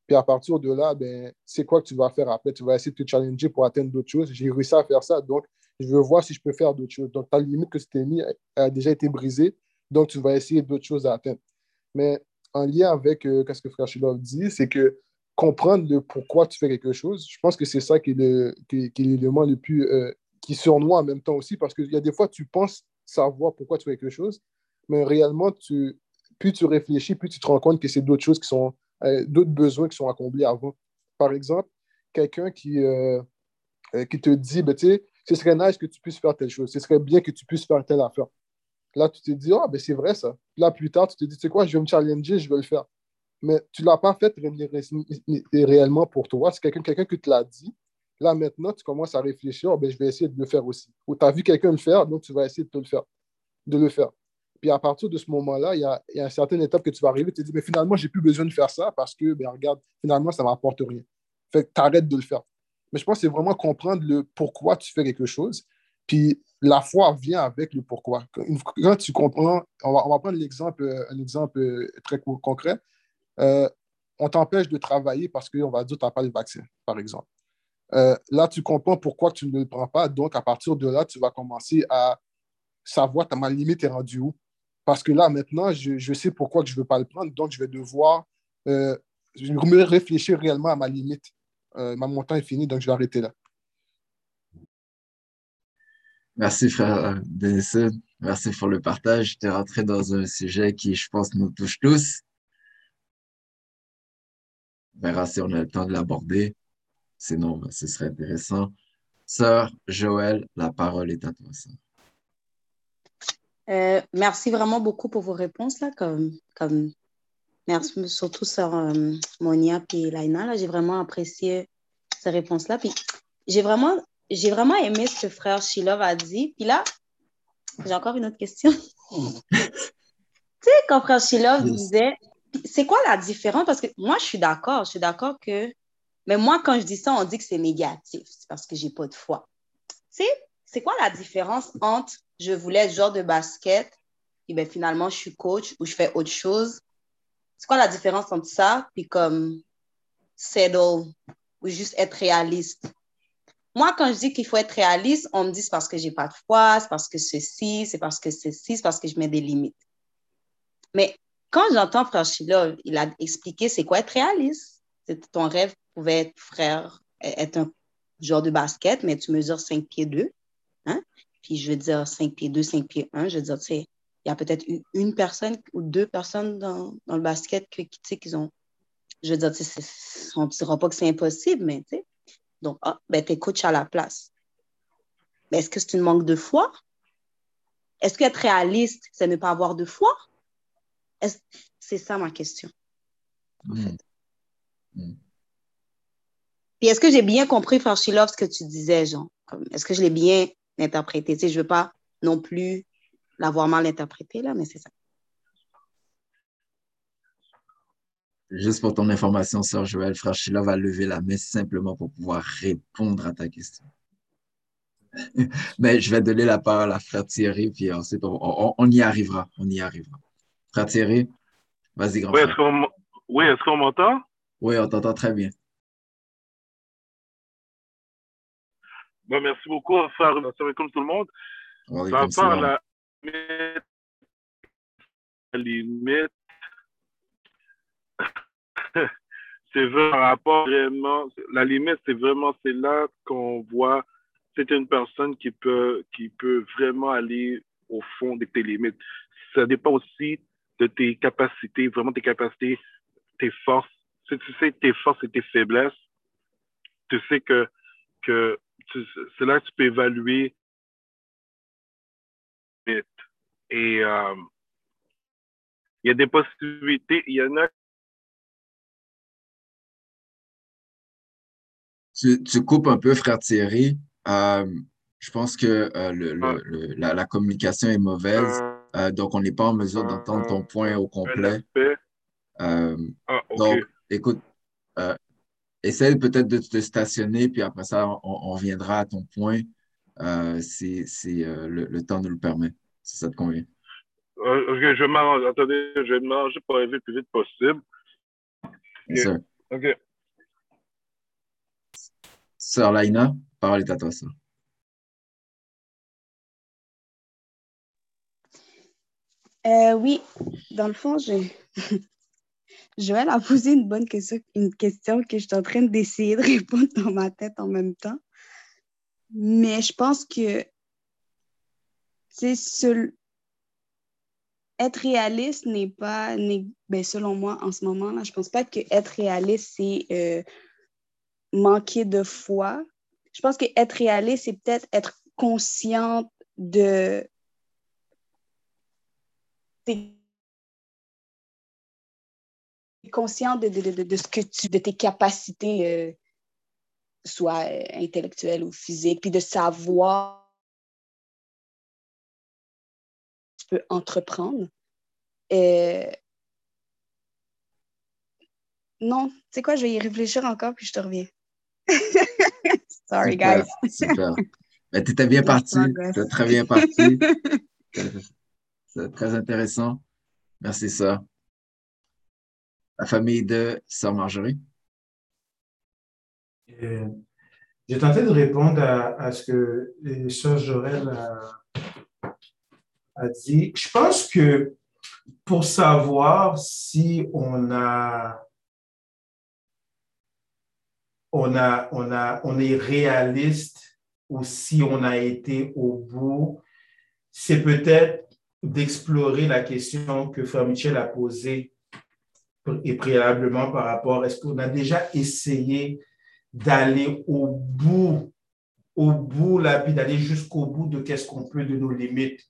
Puis à partir de là, ben, c'est quoi que tu vas faire après? Tu vas essayer de te challenger pour atteindre d'autres choses. J'ai réussi à faire ça, donc je veux voir si je peux faire d'autres choses. Donc ta limite que tu t'es mis a déjà été brisée. Donc, tu vas essayer d'autres choses à atteindre. Mais en lien avec euh, ce que Frère Shilov dit, c'est que comprendre le pourquoi tu fais quelque chose, je pense que c'est ça qui est, le, qui, l'élément le plus. Euh, qui surnoie en même temps aussi, parce qu'il y a des fois, tu penses savoir pourquoi tu fais quelque chose, mais réellement, tu, plus tu réfléchis, plus tu te rends compte que c'est d'autres choses qui sont. Euh, d'autres besoins qui sont accomplis avant. Par exemple, quelqu'un qui, qui te dit, ben, tu ce serait nice que tu puisses faire telle chose, ce serait bien que tu puisses faire telle affaire. Là, tu te dis, ah, ben c'est vrai ça. Là, plus tard, tu te dis, tu sais quoi, je vais me challenger, je vais le faire. Mais tu ne l'as pas fait réellement pour toi. C'est quelqu'un quelqu'un qui te l'a dit. Là, maintenant, tu commences à réfléchir, oh, ben, je vais essayer de le faire aussi. Ou tu as vu quelqu'un le faire, donc tu vas essayer de, le faire, de le faire. Puis à partir de ce moment-là, il y a, une certaine étape que tu vas arriver, tu te dis, mais finalement, je n'ai plus besoin de faire ça parce que, ben, regarde, finalement, ça ne m'apporte rien. Fait que tu arrêtes de le faire. Mais je pense que c'est vraiment comprendre le pourquoi tu fais quelque chose. Puis la foi vient avec le pourquoi. Quand tu comprends, on va, prendre l'exemple, un exemple euh, très concret. Euh, on t'empêche de travailler parce qu'on va dire que tu n'as pas le vaccin, par exemple. Euh, là, tu comprends pourquoi tu ne le prends pas. Donc, à partir de là, tu vas commencer à savoir ta ma limite est rendue où. Parce que là, maintenant, je, sais pourquoi je ne veux pas le prendre. Donc, je vais devoir euh, me réfléchir réellement à ma limite. Euh, ma montant est fini, donc je vais arrêter là. Merci, frère Denison. Merci pour le partage. Tu es rentré dans un sujet qui, je pense, nous touche tous. On verra si on a le temps de l'aborder. Sinon, ben, ce serait intéressant. Sœur Joël, la parole est à toi, euh, merci vraiment beaucoup pour vos réponses. Là, comme, comme, merci surtout sur euh, Monia et Laina. J'ai vraiment apprécié ces réponses-là. Puis j'ai vraiment, j'ai vraiment aimé ce que frère Shilov a dit. Puis là, j'ai encore une autre question. *laughs* tu sais, quand frère Shilov disait, c'est quoi la différence? Parce que moi, je suis d'accord. Je suis d'accord que. Mais moi, quand je dis ça, on dit que c'est négatif. C'est parce que j'ai pas de foi. Tu sais, c'est quoi la différence entre je voulais être genre de basket et bien finalement je suis coach ou je fais autre chose? C'est quoi la différence entre ça puis comme settle ou juste être réaliste? Moi, quand je dis qu'il faut être réaliste, on me dit c'est parce que j'ai pas de foi, c'est parce que ceci, c'est parce que ceci, c'est parce que je mets des limites. Mais quand j'entends Frère Chila, il a expliqué c'est quoi être réaliste. Ton rêve pouvait être frère, être un genre de basket, mais tu mesures 5 pieds 2. Hein? Puis je veux dire 5 pieds 2, 5 pieds 1. Je veux dire, tu sais, il y a peut-être une personne ou deux personnes dans, dans le basket qui, tu sais, qui ont. Je veux dire, tu sais, on ne dira pas que c'est impossible, mais tu sais. Donc, ah, ben, tu es coach à la place. Mais est-ce que c'est une manque de foi? Est-ce qu'être réaliste, c'est ne pas avoir de foi? C'est ça ma question, en hmm. fait. Hmm. Puis est-ce que j'ai bien compris, Farchilov, ce que tu disais, Jean? Est-ce que je l'ai bien interprété? Tu sais, je ne veux pas non plus l'avoir mal interprété, là, mais c'est ça. Juste pour ton information, Sœur Joël, Frère Sheila va lever la main simplement pour pouvoir répondre à ta question. *laughs* mais je vais donner la parole à Frère Thierry, puis ensuite, on y arrivera. On y arrivera. Frère Thierry, vas-y, grand frère. oui, est-ce qu'on m'entend? Oui, on t'entend très bien. Bon, merci beaucoup, frère. comme tout le monde. Ça parle la limite. *laughs* c'est rapport vraiment. La limite, c'est vraiment, c'est là qu'on voit, c'est une personne qui peut, qui peut vraiment aller au fond de tes limites. Ça dépend aussi de tes capacités, vraiment tes capacités, tes forces. Si tu sais tes forces et tes faiblesses, tu sais que, que c'est là que tu peux évaluer et euh, il y a des possibilités, il y en a Tu, tu, coupes un peu, frère Thierry. Euh, je pense que euh, le, le, ah. la, la, communication est mauvaise. Euh, donc, on n'est pas en mesure d'entendre ton point au complet. Ah, donc, écoute, euh, essaie peut-être de te stationner, puis après ça, on, on reviendra à ton point si, si le, le, temps nous le permet, si ça te convient. ok, je vais m'arranger. Attendez, je vais m'arranger pour arriver le plus vite possible. Bien OK. Sœur Laina, parole est à toi, sœur. Euh, oui, dans le fond, je... *laughs* Joël a posé une bonne question, une question que je suis en train d'essayer de répondre dans ma tête en même temps. Mais je pense que c'est seul... être réaliste n'est pas, ben, selon moi, en ce moment-là, je pense pas que être réaliste, c'est euh, manquer de foi. Je pense que être réaliste, c'est peut-être être consciente de conscient de, de, ce que tu, de tes capacités, euh, soit euh, intellectuelles ou physiques, puis de savoir tu peux entreprendre. Euh, non, tu sais quoi, je vais y réfléchir encore, puis je te reviens. *laughs* Sorry, guys. Super. *laughs* Mais tu étais bien parti. Tu très bien parti. *laughs* C'est très intéressant. Merci, ça. La famille de Sœur Marjorie. Euh, j'ai tenté de répondre à, ce que les sœurs Jorel a, a dit. Je pense que pour savoir si on a on, a, on, a, on est réaliste ou si on a été au bout, c'est peut-être d'explorer la question que Frère Michel a posée et préalablement par rapport, est-ce qu'on a déjà essayé d'aller au bout, au bout, là, puis d'aller jusqu'au bout de qu'est-ce qu'on peut de nos limites?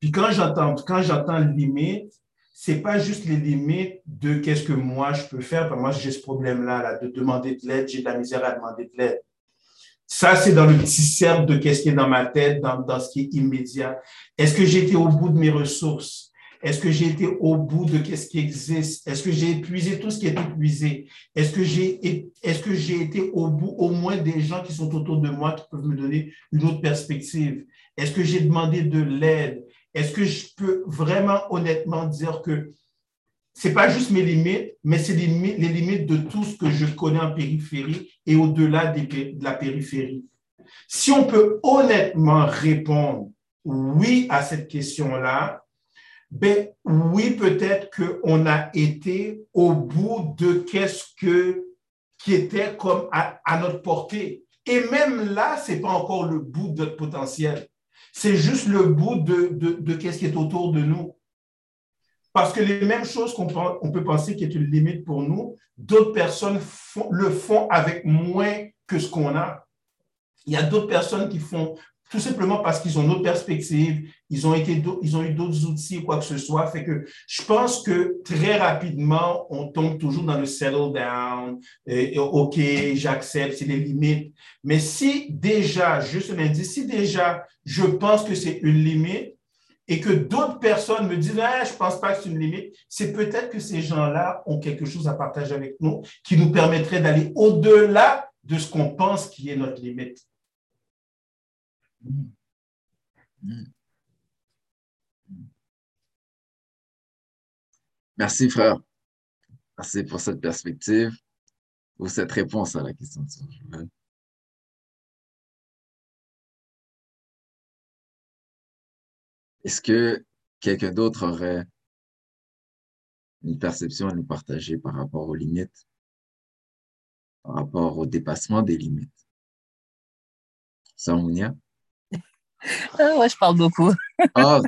Puis quand j'entends, quand j'entends limite, c'est pas juste les limites de qu'est-ce que moi je peux faire. Moi, j'ai ce problème-là là, de demander de l'aide. J'ai de la misère à demander de l'aide. Ça, c'est dans le petit cercle de qu'est-ce qui est dans ma tête, dans, dans ce qui est immédiat. Est-ce que été au bout de mes ressources? Est-ce que j'ai été au bout de qu'est-ce qui existe? Est-ce que j'ai épuisé tout ce qui est épuisé? Est-ce que j'ai été au bout au moins des gens qui sont autour de moi qui peuvent me donner une autre perspective? Est-ce que j'ai demandé de l'aide? Est-ce que je peux vraiment honnêtement dire que ce n'est pas juste mes limites, mais c'est les limites de tout ce que je connais en périphérie et au-delà de la périphérie? Si on peut honnêtement répondre oui à cette question-là, ben oui, peut-être qu'on a été au bout de qu'est-ce que qui était comme à, notre portée. Et même là, ce n'est pas encore le bout de notre potentiel. C'est juste le bout de, de, qu'est-ce qui est autour de nous. Parce que les mêmes choses qu'on on peut penser qui est une limite pour nous, d'autres personnes le font avec moins que ce qu'on a. Il y a d'autres personnes qui font tout simplement parce qu'ils ont une autre perspective, ils ont, été, ils ont eu d'autres outils, quoi que ce soit. Fait que je pense que très rapidement, on tombe toujours dans le settle down. OK, j'accepte, c'est les limites. Mais si déjà, juste un indice, si déjà je pense que c'est une limite et que d'autres personnes me disent, ah, je ne pense pas que c'est une limite, c'est peut-être que ces gens-là ont quelque chose à partager avec nous qui nous permettrait d'aller au-delà de ce qu'on pense qui est notre limite. Merci, frère. Merci pour cette perspective ou cette réponse à la question de Est-ce que quelqu'un d'autre aurait une perception à nous partager par rapport aux limites, par rapport au dépassement des limites? Samounia? Ah ouais, je parle beaucoup. Ah,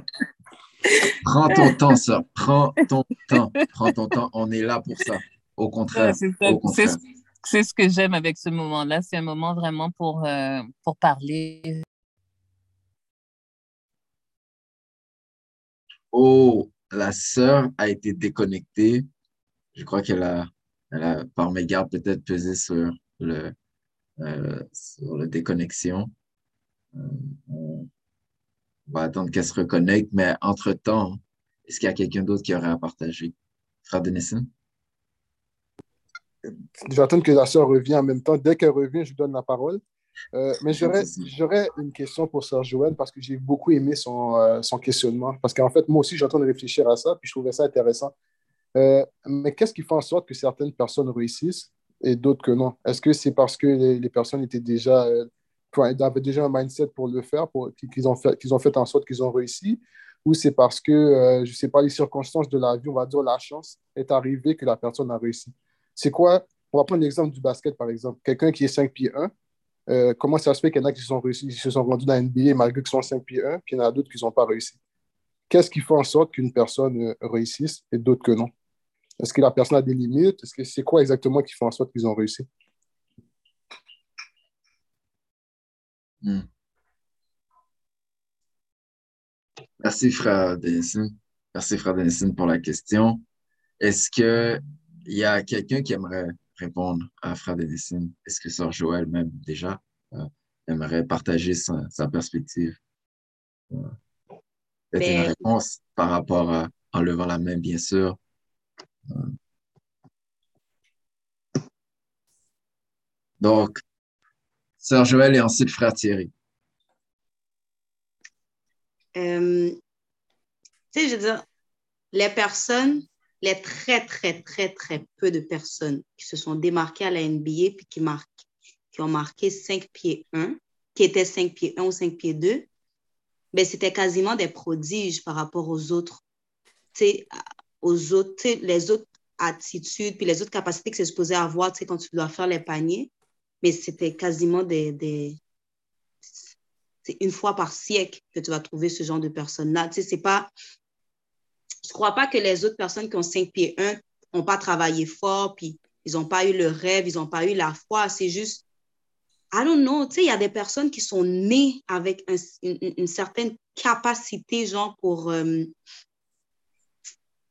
prends ton temps, ça. Prends ton temps. Prends ton temps. On est là pour ça. Au contraire. c'est ce que j'aime avec ce moment-là. C'est un moment vraiment pour, euh, pour parler. Oh, la sœur a été déconnectée. Je crois qu'elle a, elle a, par mégarde, peut-être pesé sur le, euh, sur la déconnexion. Euh, on va attendre qu'elle se reconnecte, mais entre-temps, est-ce qu'il y a quelqu'un d'autre qui aurait à partager? Frère Denison? J'attends que la soeur revienne en même temps. Dès qu'elle revient, je donne la parole. Euh, mais j'aurais une question pour Sœur Joël parce que j'ai beaucoup aimé son, euh, son questionnement. Parce qu'en fait, moi aussi, j'entends de réfléchir à ça, puis je trouvais ça intéressant. mais qu'est-ce qui fait en sorte que certaines personnes réussissent et d'autres que non? Est-ce que c'est parce que les, les, personnes étaient déjà avaient déjà un mindset pour le faire, pour, qu'ils ont, fait, qu'ils ont fait en sorte qu'ils ont réussi, ou c'est parce que, euh, je ne sais pas, les circonstances de la vie, on va dire la chance est arrivée que la personne a réussi. C'est quoi? On va prendre l'exemple du basket, par exemple. Quelqu'un qui est 5 pieds 1, euh, comment ça se fait qu'il y en a qui sont, réussi, qui se sont rendus dans la NBA malgré qu'ils sont 5 pieds 1, puis il y en a d'autres qui n'ont pas réussi? Qu'est-ce qui fait en sorte qu'une personne euh, réussisse et d'autres que non? Est-ce que la personne a des limites? Est-ce que c'est quoi exactement qui fait en sorte qu'ils ont réussi? Hmm. Merci, frère Denison. Merci, frère Denison, pour la question. Est-ce qu'il y a quelqu'un qui aimerait répondre à frère Denison? Est-ce que sœur Joël, même déjà, euh, aimerait partager sa, perspective? Euh, une ben, réponse par rapport à en levant la main, bien sûr. Euh. Donc, Sœur Joël et ensuite frère Thierry. Euh, tu sais, je veux dire, les personnes, les très, très, très, très peu de personnes qui se sont démarquées à la NBA puis qui marquent, qui ont marqué 5 pieds 1, qui étaient 5 pieds 1 ou 5 pieds 2, ben, c'était quasiment des prodiges par rapport aux autres, aux autres, les autres attitudes, puis les autres capacités que c'est supposé avoir quand tu dois faire les paniers. Mais c'était quasiment des. C'est une fois par siècle que tu vas trouver ce genre de personnes-là. Tu sais, c'est pas... Je crois pas que les autres personnes qui ont 5 pieds 1 n'ont pas travaillé fort, puis ils n'ont pas eu le rêve, ils n'ont pas eu la foi. C'est juste I don't know, tu sais, il y a des personnes qui sont nées avec une, certaine capacité, genre, pour, euh,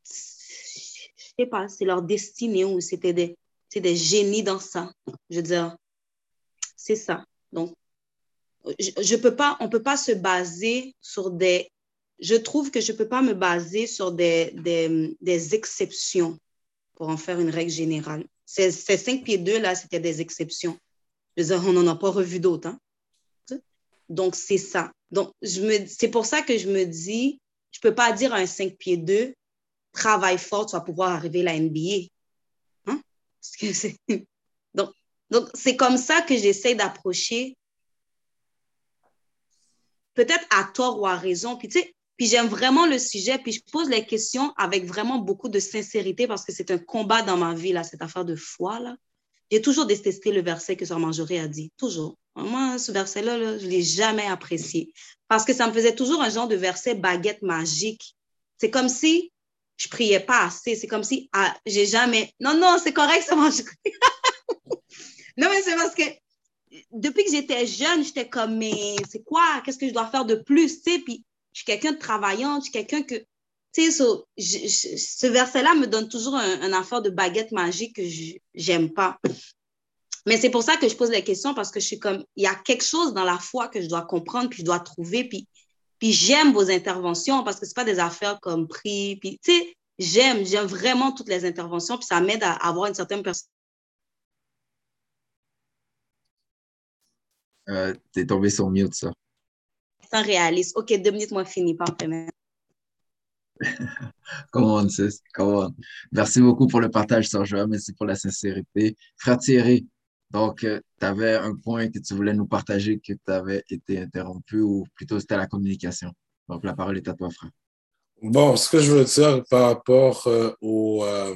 je sais pas, c'est leur destinée ou c'était des, des génies dans ça. Je veux dire, c'est ça. Donc, je, je peux pas, on peut pas se baser sur des, je trouve que je peux pas me baser sur des, des, des exceptions pour en faire une règle générale. Ces, ces cinq pieds deux, là, c'était des exceptions on n'en a pas revu d'autres. Hein. Donc, c'est ça. Donc, c'est pour ça que je me dis, je ne peux pas dire à un 5 pieds 2, travaille fort, tu vas pouvoir arriver à la NBA. Hein? donc, donc, c'est comme ça que j'essaie d'approcher, peut-être à tort ou à raison. Puis, tu sais, puis j'aime vraiment le sujet, puis je pose les questions avec vraiment beaucoup de sincérité parce que c'est un combat dans ma vie, là, cette affaire de foi, là. J'ai toujours détesté le verset que Sœur Marjorie a dit. Toujours. Moi, ce verset-là, je ne l'ai jamais apprécié. Parce que ça me faisait toujours un genre de verset baguette magique. C'est comme si je priais pas assez. C'est comme si ah, j'ai jamais. Non, non, c'est correct, Sœur Marjorie. *laughs* non, mais c'est parce que depuis que j'étais jeune, j'étais comme, mais c'est quoi? Qu'est-ce que je dois faire de plus? Puis je suis quelqu'un de travaillant, je suis quelqu'un que tu sais, ce verset-là me donne toujours un, affaire de baguette magique que j'aime pas. Mais c'est pour ça que je pose la question parce que je suis comme, il y a quelque chose dans la foi que je dois comprendre, puis je dois trouver, puis, puis j'aime vos interventions parce que ce pas des affaires comme prix, puis tu sais, j'aime, j'aime vraiment toutes les interventions, puis ça m'aide à avoir une certaine Euh, T'es tombé sur mute, ça. C'est réaliste. OK, deux minutes, moi, fini. Parfait. *laughs* Comment sis, comment Merci beaucoup pour le partage, Joël. Merci pour la sincérité. Frère Thierry, donc, euh, tu avais un point que tu voulais nous partager que tu avais été interrompu ou plutôt c'était la communication. Donc, la parole est à toi, frère. Bon, ce que je veux dire par rapport euh, au, euh,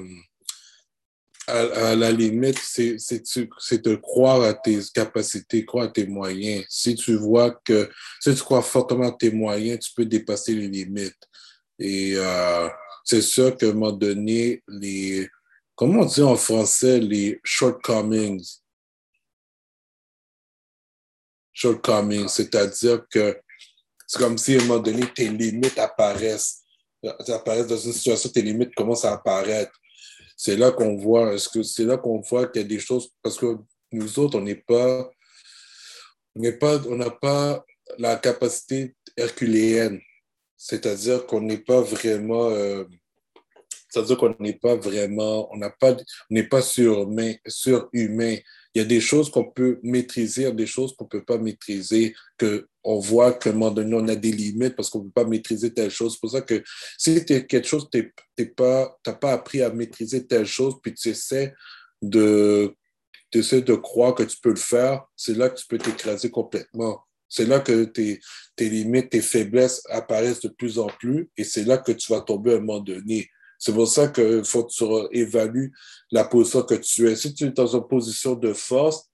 à, la limite, c'est de croire à tes capacités, croire à tes moyens. Si tu vois que, si tu crois fortement à tes moyens, tu peux dépasser les limites. Et euh, c'est sûr qu'à un moment donné, les, comment on dit en français, les shortcomings? Shortcomings, c'est-à-dire que c'est comme si à un moment donné, tes limites apparaissent. apparaissent dans une situation, tes limites commencent à apparaître. C'est là qu'on voit, c'est là qu'on voit qu'il y a des choses, parce que nous autres, on n'est pas, on n'est pas, on n'a pas la capacité herculéenne c'est-à-dire qu'on n'est pas vraiment, euh, c'est-à-dire qu'on n'est pas vraiment, on n'a pas, on n'est pas surhumain, surhumain. Il y a des choses qu'on peut maîtriser, des choses qu'on ne peut pas maîtriser, qu'on voit qu'à un moment donné, on a des limites parce qu'on ne peut pas maîtriser telle chose. C'est pour ça que si tu quelque chose, tu n'as pas, pas appris à maîtriser telle chose, puis tu essaies de, essaies de croire que tu peux le faire, c'est là que tu peux t'écraser complètement. C'est là que tes, tes, limites, tes faiblesses apparaissent de plus en plus et c'est là que tu vas tomber à un moment donné. C'est pour ça qu'il faut que tu évalues la position que tu es. Si tu es dans une position de force,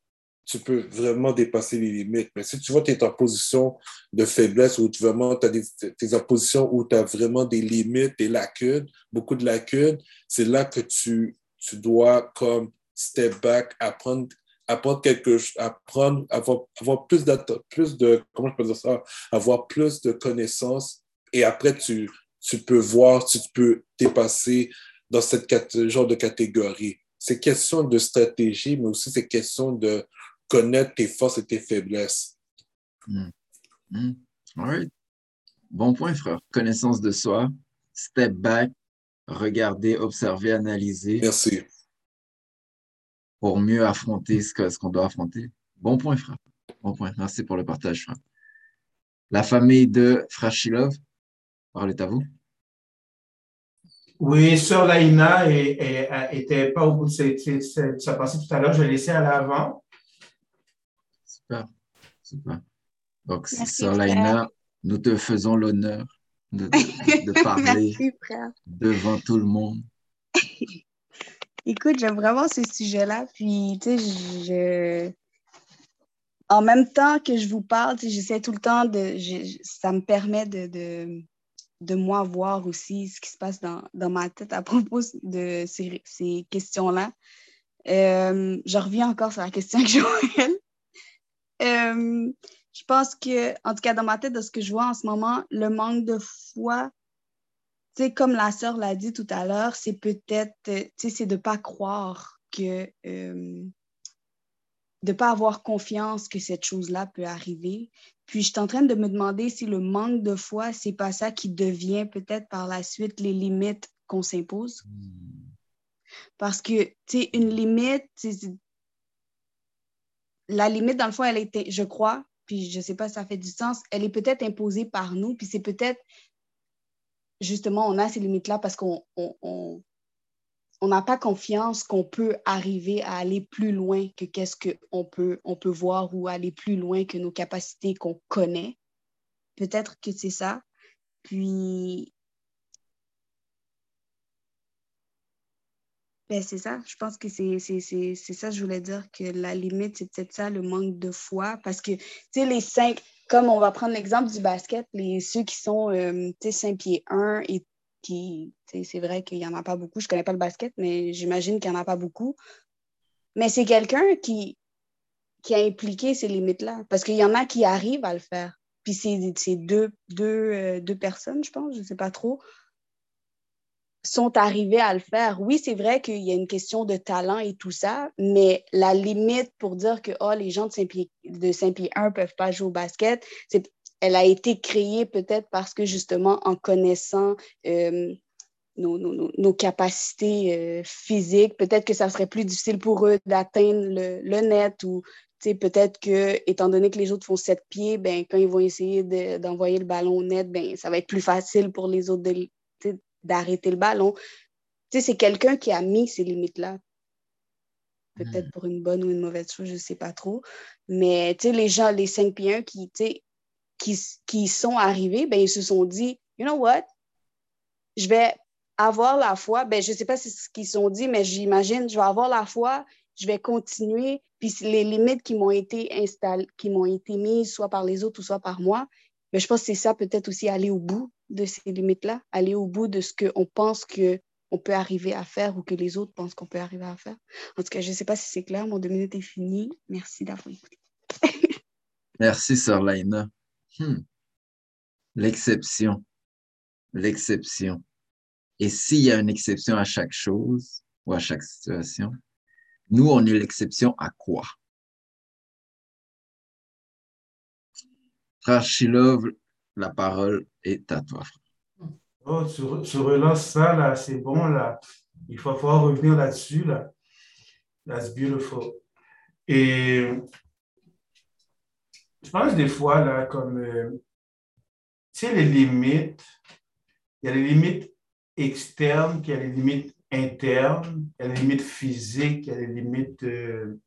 tu peux vraiment dépasser les limites. Mais si tu vois que tu es en position de faiblesse ou tu vraiment des, es en position où tu as vraiment des limites, des lacunes, beaucoup de lacunes, c'est là que tu, tu dois comme step back, apprendre apprendre quelque chose, apprendre, avoir, avoir plus, plus de, comment je peux dire ça, avoir plus de connaissances et après tu, tu peux voir si tu peux dépasser dans cette genre de catégorie. C'est question de stratégie, mais aussi c'est question de connaître tes forces et tes faiblesses. Hmm. Hmm. Bon point, frère. Connaissance de soi, step back, regarder, observer, analyser. Merci pour mieux affronter ce qu'on doit affronter. Bon point, frère. Bon point. Merci pour le partage, frère. La famille de Frère Shilov, parole est à vous. Oui, Sœur Laïna était pas au bout de sa, tout à l'heure. Je l'ai laissé à l'avant. Super. Super. Donc, Merci, Sœur Laina, nous te faisons l'honneur de, de- *laughs* de parler Merci, devant tout le monde. *laughs* Écoute, j'aime vraiment ce sujet-là. Puis, tu sais, je... en même temps que je vous parle, j'essaie tout le temps de. je- ça me permet de, de, de moi voir aussi ce qui se passe dans, dans ma tête à *laughs* propos de ces, ces questions-là. Euh, je reviens encore sur la question que Joël. *laughs* Euh, je pense que, en tout cas, dans ma tête, de ce que je vois en ce moment, le manque de foi, comme la sœur l'a dit tout à l'heure, c'est peut-être, euh, de ne pas croire que, de ne pas avoir confiance que cette chose-là peut arriver. Puis, je suis en train de me demander si le manque de foi, c'est pas ça qui devient peut-être par la suite les limites qu'on s'impose. Parce que, tu sais, une limite, la limite, dans le fond, elle était, je crois, puis je sais pas si ça fait du sens, elle est peut-être imposée par nous, puis c'est peut-être, justement, on a ces limites-là parce qu'on on, on- on n'a pas confiance qu'on peut arriver à aller plus loin que qu'est-ce qu'on peut, on peut voir ou aller plus loin que nos capacités qu'on connaît. Peut-être que c'est ça. Puis, Ben, c'est ça. Je pense que c'est c'est- c'est- c'est ça, je voulais dire, que la limite, c'est peut-être ça, le manque de foi. Parce que, tu sais, les cinq, comme on va prendre l'exemple du basket, les, ceux qui sont, euh, tu sais, 5 pieds 1 et c'est vrai qu'il n'y en a pas beaucoup. Je ne connais pas le basket, mais j'imagine qu'il n'y en a pas beaucoup. Mais c'est quelqu'un qui, a impliqué ces limites-là. Parce qu'il y en a qui arrivent à le faire. Puis c'est deux, deux, euh, deux personnes, je pense, je ne sais pas trop, sont arrivés à le faire. Oui, c'est vrai qu'il y a une question de talent et tout ça, mais la limite pour dire que oh, les gens de Saint-Pierre 1 ne peuvent pas jouer au basket, c'est, elle a été créée peut-être parce que justement, en connaissant euh, nos, nos- nos- nos capacités euh, physiques, peut-être que ça serait plus difficile pour eux d'atteindre le, le net ou peut-être que, étant donné que les autres font sept pieds, ben, quand ils vont essayer de- d'envoyer le ballon au net, ben, ça va être plus facile pour les autres d'arrêter le ballon. C'est quelqu'un qui a mis ces limites-là. Peut-être pour une bonne ou une mauvaise chose, je ne sais pas trop. Mais les gens, les 5 pieds 1 qui, qui, sont arrivés, ben, ils se sont dit, you know what, je vais avoir la foi. Ben, je ne sais pas si c'est ce qu'ils se sont dit, mais j'imagine, je vais avoir la foi, je vais continuer. Puis les limites qui m'ont été installées, qui m'ont été mises, soit par les autres ou soit par moi, mais je pense que c'est ça, peut-être aussi aller au bout de ces limites-là, aller au bout de ce qu'on pense qu'on peut arriver à faire ou que les autres pensent qu'on peut arriver à faire. En tout cas, je ne sais pas si c'est clair, mon deux minutes est fini. Merci d'avoir écouté. *laughs* Merci, Sœur Laina. Hmm. L'exception. L'exception. Et s'il y a une exception à chaque chose ou à chaque situation, nous, on est l'exception à quoi? Frère la parole est à toi. Oh, tu, tu relances ça, là, c'est bon, là. Il va falloir revenir là-dessus, là. That's beautiful. Et je pense des fois, là, comme, euh, tu sais, les limites, il y a les limites externes, il y a les limites internes, il y a les limites physiques, il y a les limites, euh,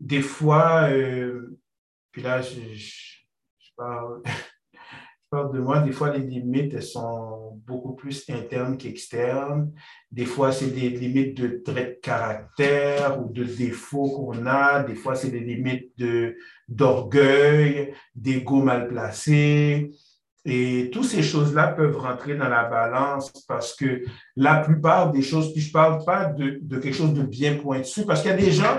des fois, euh, puis là, je, je- je parle, parle de moi, des fois, les limites, elles sont beaucoup plus internes qu'externes. Des fois, c'est des limites de traits de caractère ou de défauts qu'on a. Des fois, c'est des limites de, d'orgueil, d'ego mal placé. Et toutes ces choses-là peuvent rentrer dans la balance parce que la plupart des choses, puis je parle pas de, de quelque chose de bien pointu, parce qu'il y a des gens,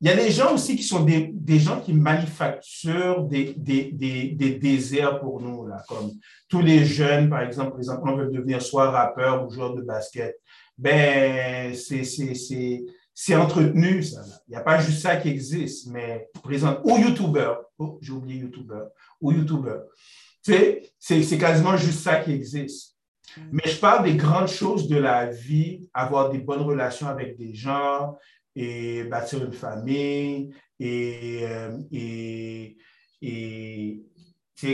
il y a des gens aussi qui sont des, des gens qui manufacturent des, des, des, déserts pour nous, là, comme tous les jeunes, par exemple, présentement, veulent devenir soit rappeur ou joueur de basket. Ben, c'est, c'est, c'est, c'est entretenu, ça. là. Il n'y a pas juste ça qui existe, mais présent, ou youtubeur, oh, j'ai oublié youtubeur, ou youtubeur. Tu sais, c'est, c'est quasiment juste ça qui existe. Mais je parle des grandes choses de la vie, avoir des bonnes relations avec des gens et bâtir une famille et, euh, et, et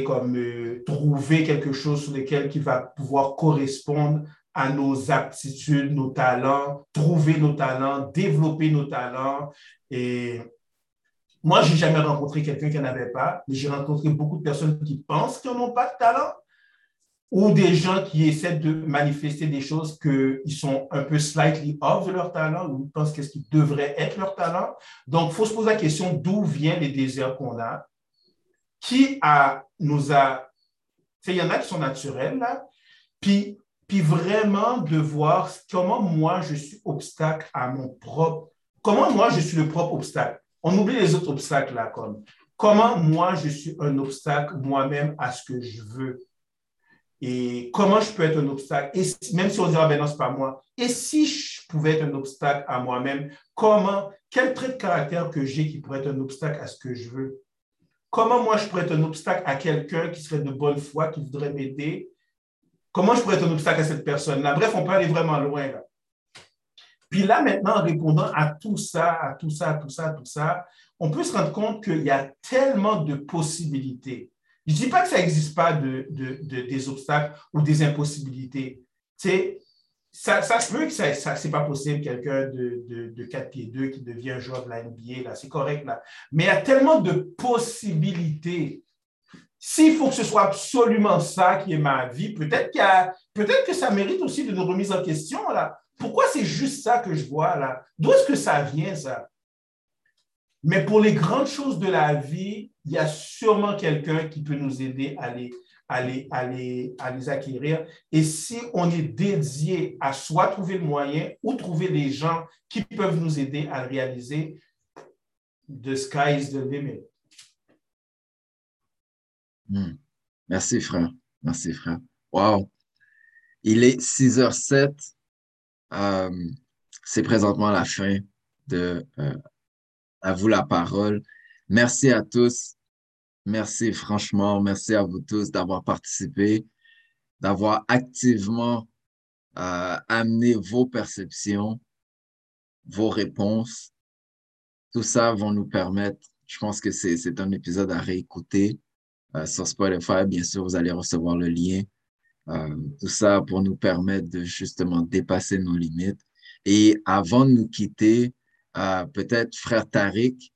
comme euh, trouver quelque chose sur lequel qui va pouvoir correspondre à nos aptitudes, nos talents, trouver nos talents, développer nos talents. Et moi, j'ai jamais rencontré quelqu'un qui n'en avait pas, mais j'ai rencontré beaucoup de personnes qui pensent qu'ils n'ont pas de talent ou des gens qui essaient de manifester des choses qu'ils sont un peu slightly off de leur talent ou pensent qu'est-ce qui devrait être leur talent. Donc, il faut se poser la question d'où viennent les désirs qu'on a, qui a, nous a, il y en a qui sont naturels, là, puis, puis vraiment de voir comment moi je suis obstacle à mon propre, comment moi je suis le propre obstacle. On oublie les autres obstacles là, comme comment moi je suis un obstacle moi-même à ce que je veux et comment je peux être un obstacle, et même si on dit, ah ben non, ce pas moi, et si je pouvais être un obstacle à moi-même, comment, quel trait de caractère que j'ai qui pourrait être un obstacle à ce que je veux? Comment moi je pourrais être un obstacle à quelqu'un qui serait de bonne foi, qui voudrait m'aider? Comment je pourrais être un obstacle à cette personne-là? Bref, on peut aller vraiment loin. Puis là, maintenant, en répondant à tout ça, à tout ça, à tout ça, à tout ça, on peut se rendre compte qu'il y a tellement de possibilités. Je ne dis pas que ça n'existe pas de, des obstacles ou des impossibilités. Ça, ça se peut que ça, ça c'est pas possible, quelqu'un de, de, de 4 pieds 2 qui devient joueur de la NBA, là, c'est correct, là. Mais il y a tellement de possibilités. S'il faut que ce soit absolument ça qui est ma vie, peut-être peut-être que ça mérite aussi de nous remise en question, là. Pourquoi c'est juste ça que je vois, là? D'où est-ce que ça vient, ça? Mais pour les grandes choses de la vie, il y a sûrement quelqu'un qui peut nous aider à les, à, les, à, les, à les acquérir. Et si on est dédié à soit trouver le moyen ou trouver des gens qui peuvent nous aider à le réaliser, the sky is the limit. Hmm. Merci, frère. Merci, frère. Wow. Il est 6h07. Euh, c'est présentement la fin de euh, à vous la parole. Merci à tous. Merci franchement. Merci à vous tous d'avoir participé, d'avoir activement euh, amené vos perceptions, vos réponses. Tout ça va nous permettre, je pense que c'est un épisode à réécouter euh, sur Spotify. Bien sûr, vous allez recevoir le lien. Euh, tout ça pour nous permettre de justement dépasser nos limites. Et avant de nous quitter, peut-être frère Tariq,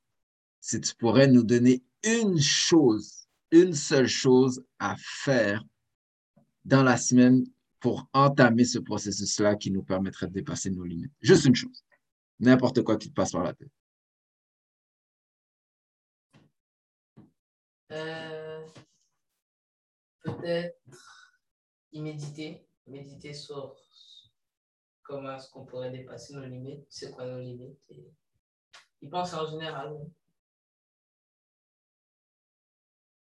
si tu pourrais nous donner une chose, une seule chose à faire dans la semaine pour entamer ce processus-là qui nous permettrait de dépasser nos limites. Juste une chose. N'importe quoi qui te passe par la tête. Euh, peut-être y méditer, méditer sur comment est-ce qu'on pourrait dépasser nos limites, c'est quoi nos limites. Et y penser en général.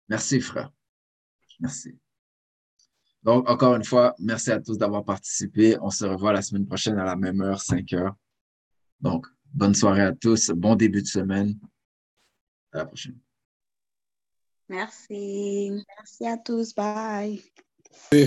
Merci, frère. Merci. Donc, encore une fois, merci à tous d'avoir participé. On se revoit la semaine prochaine à la même heure, 5 heures. Donc, bonne soirée à tous. Bon début de semaine. À la prochaine. Merci. Merci à tous. Bye. Oui.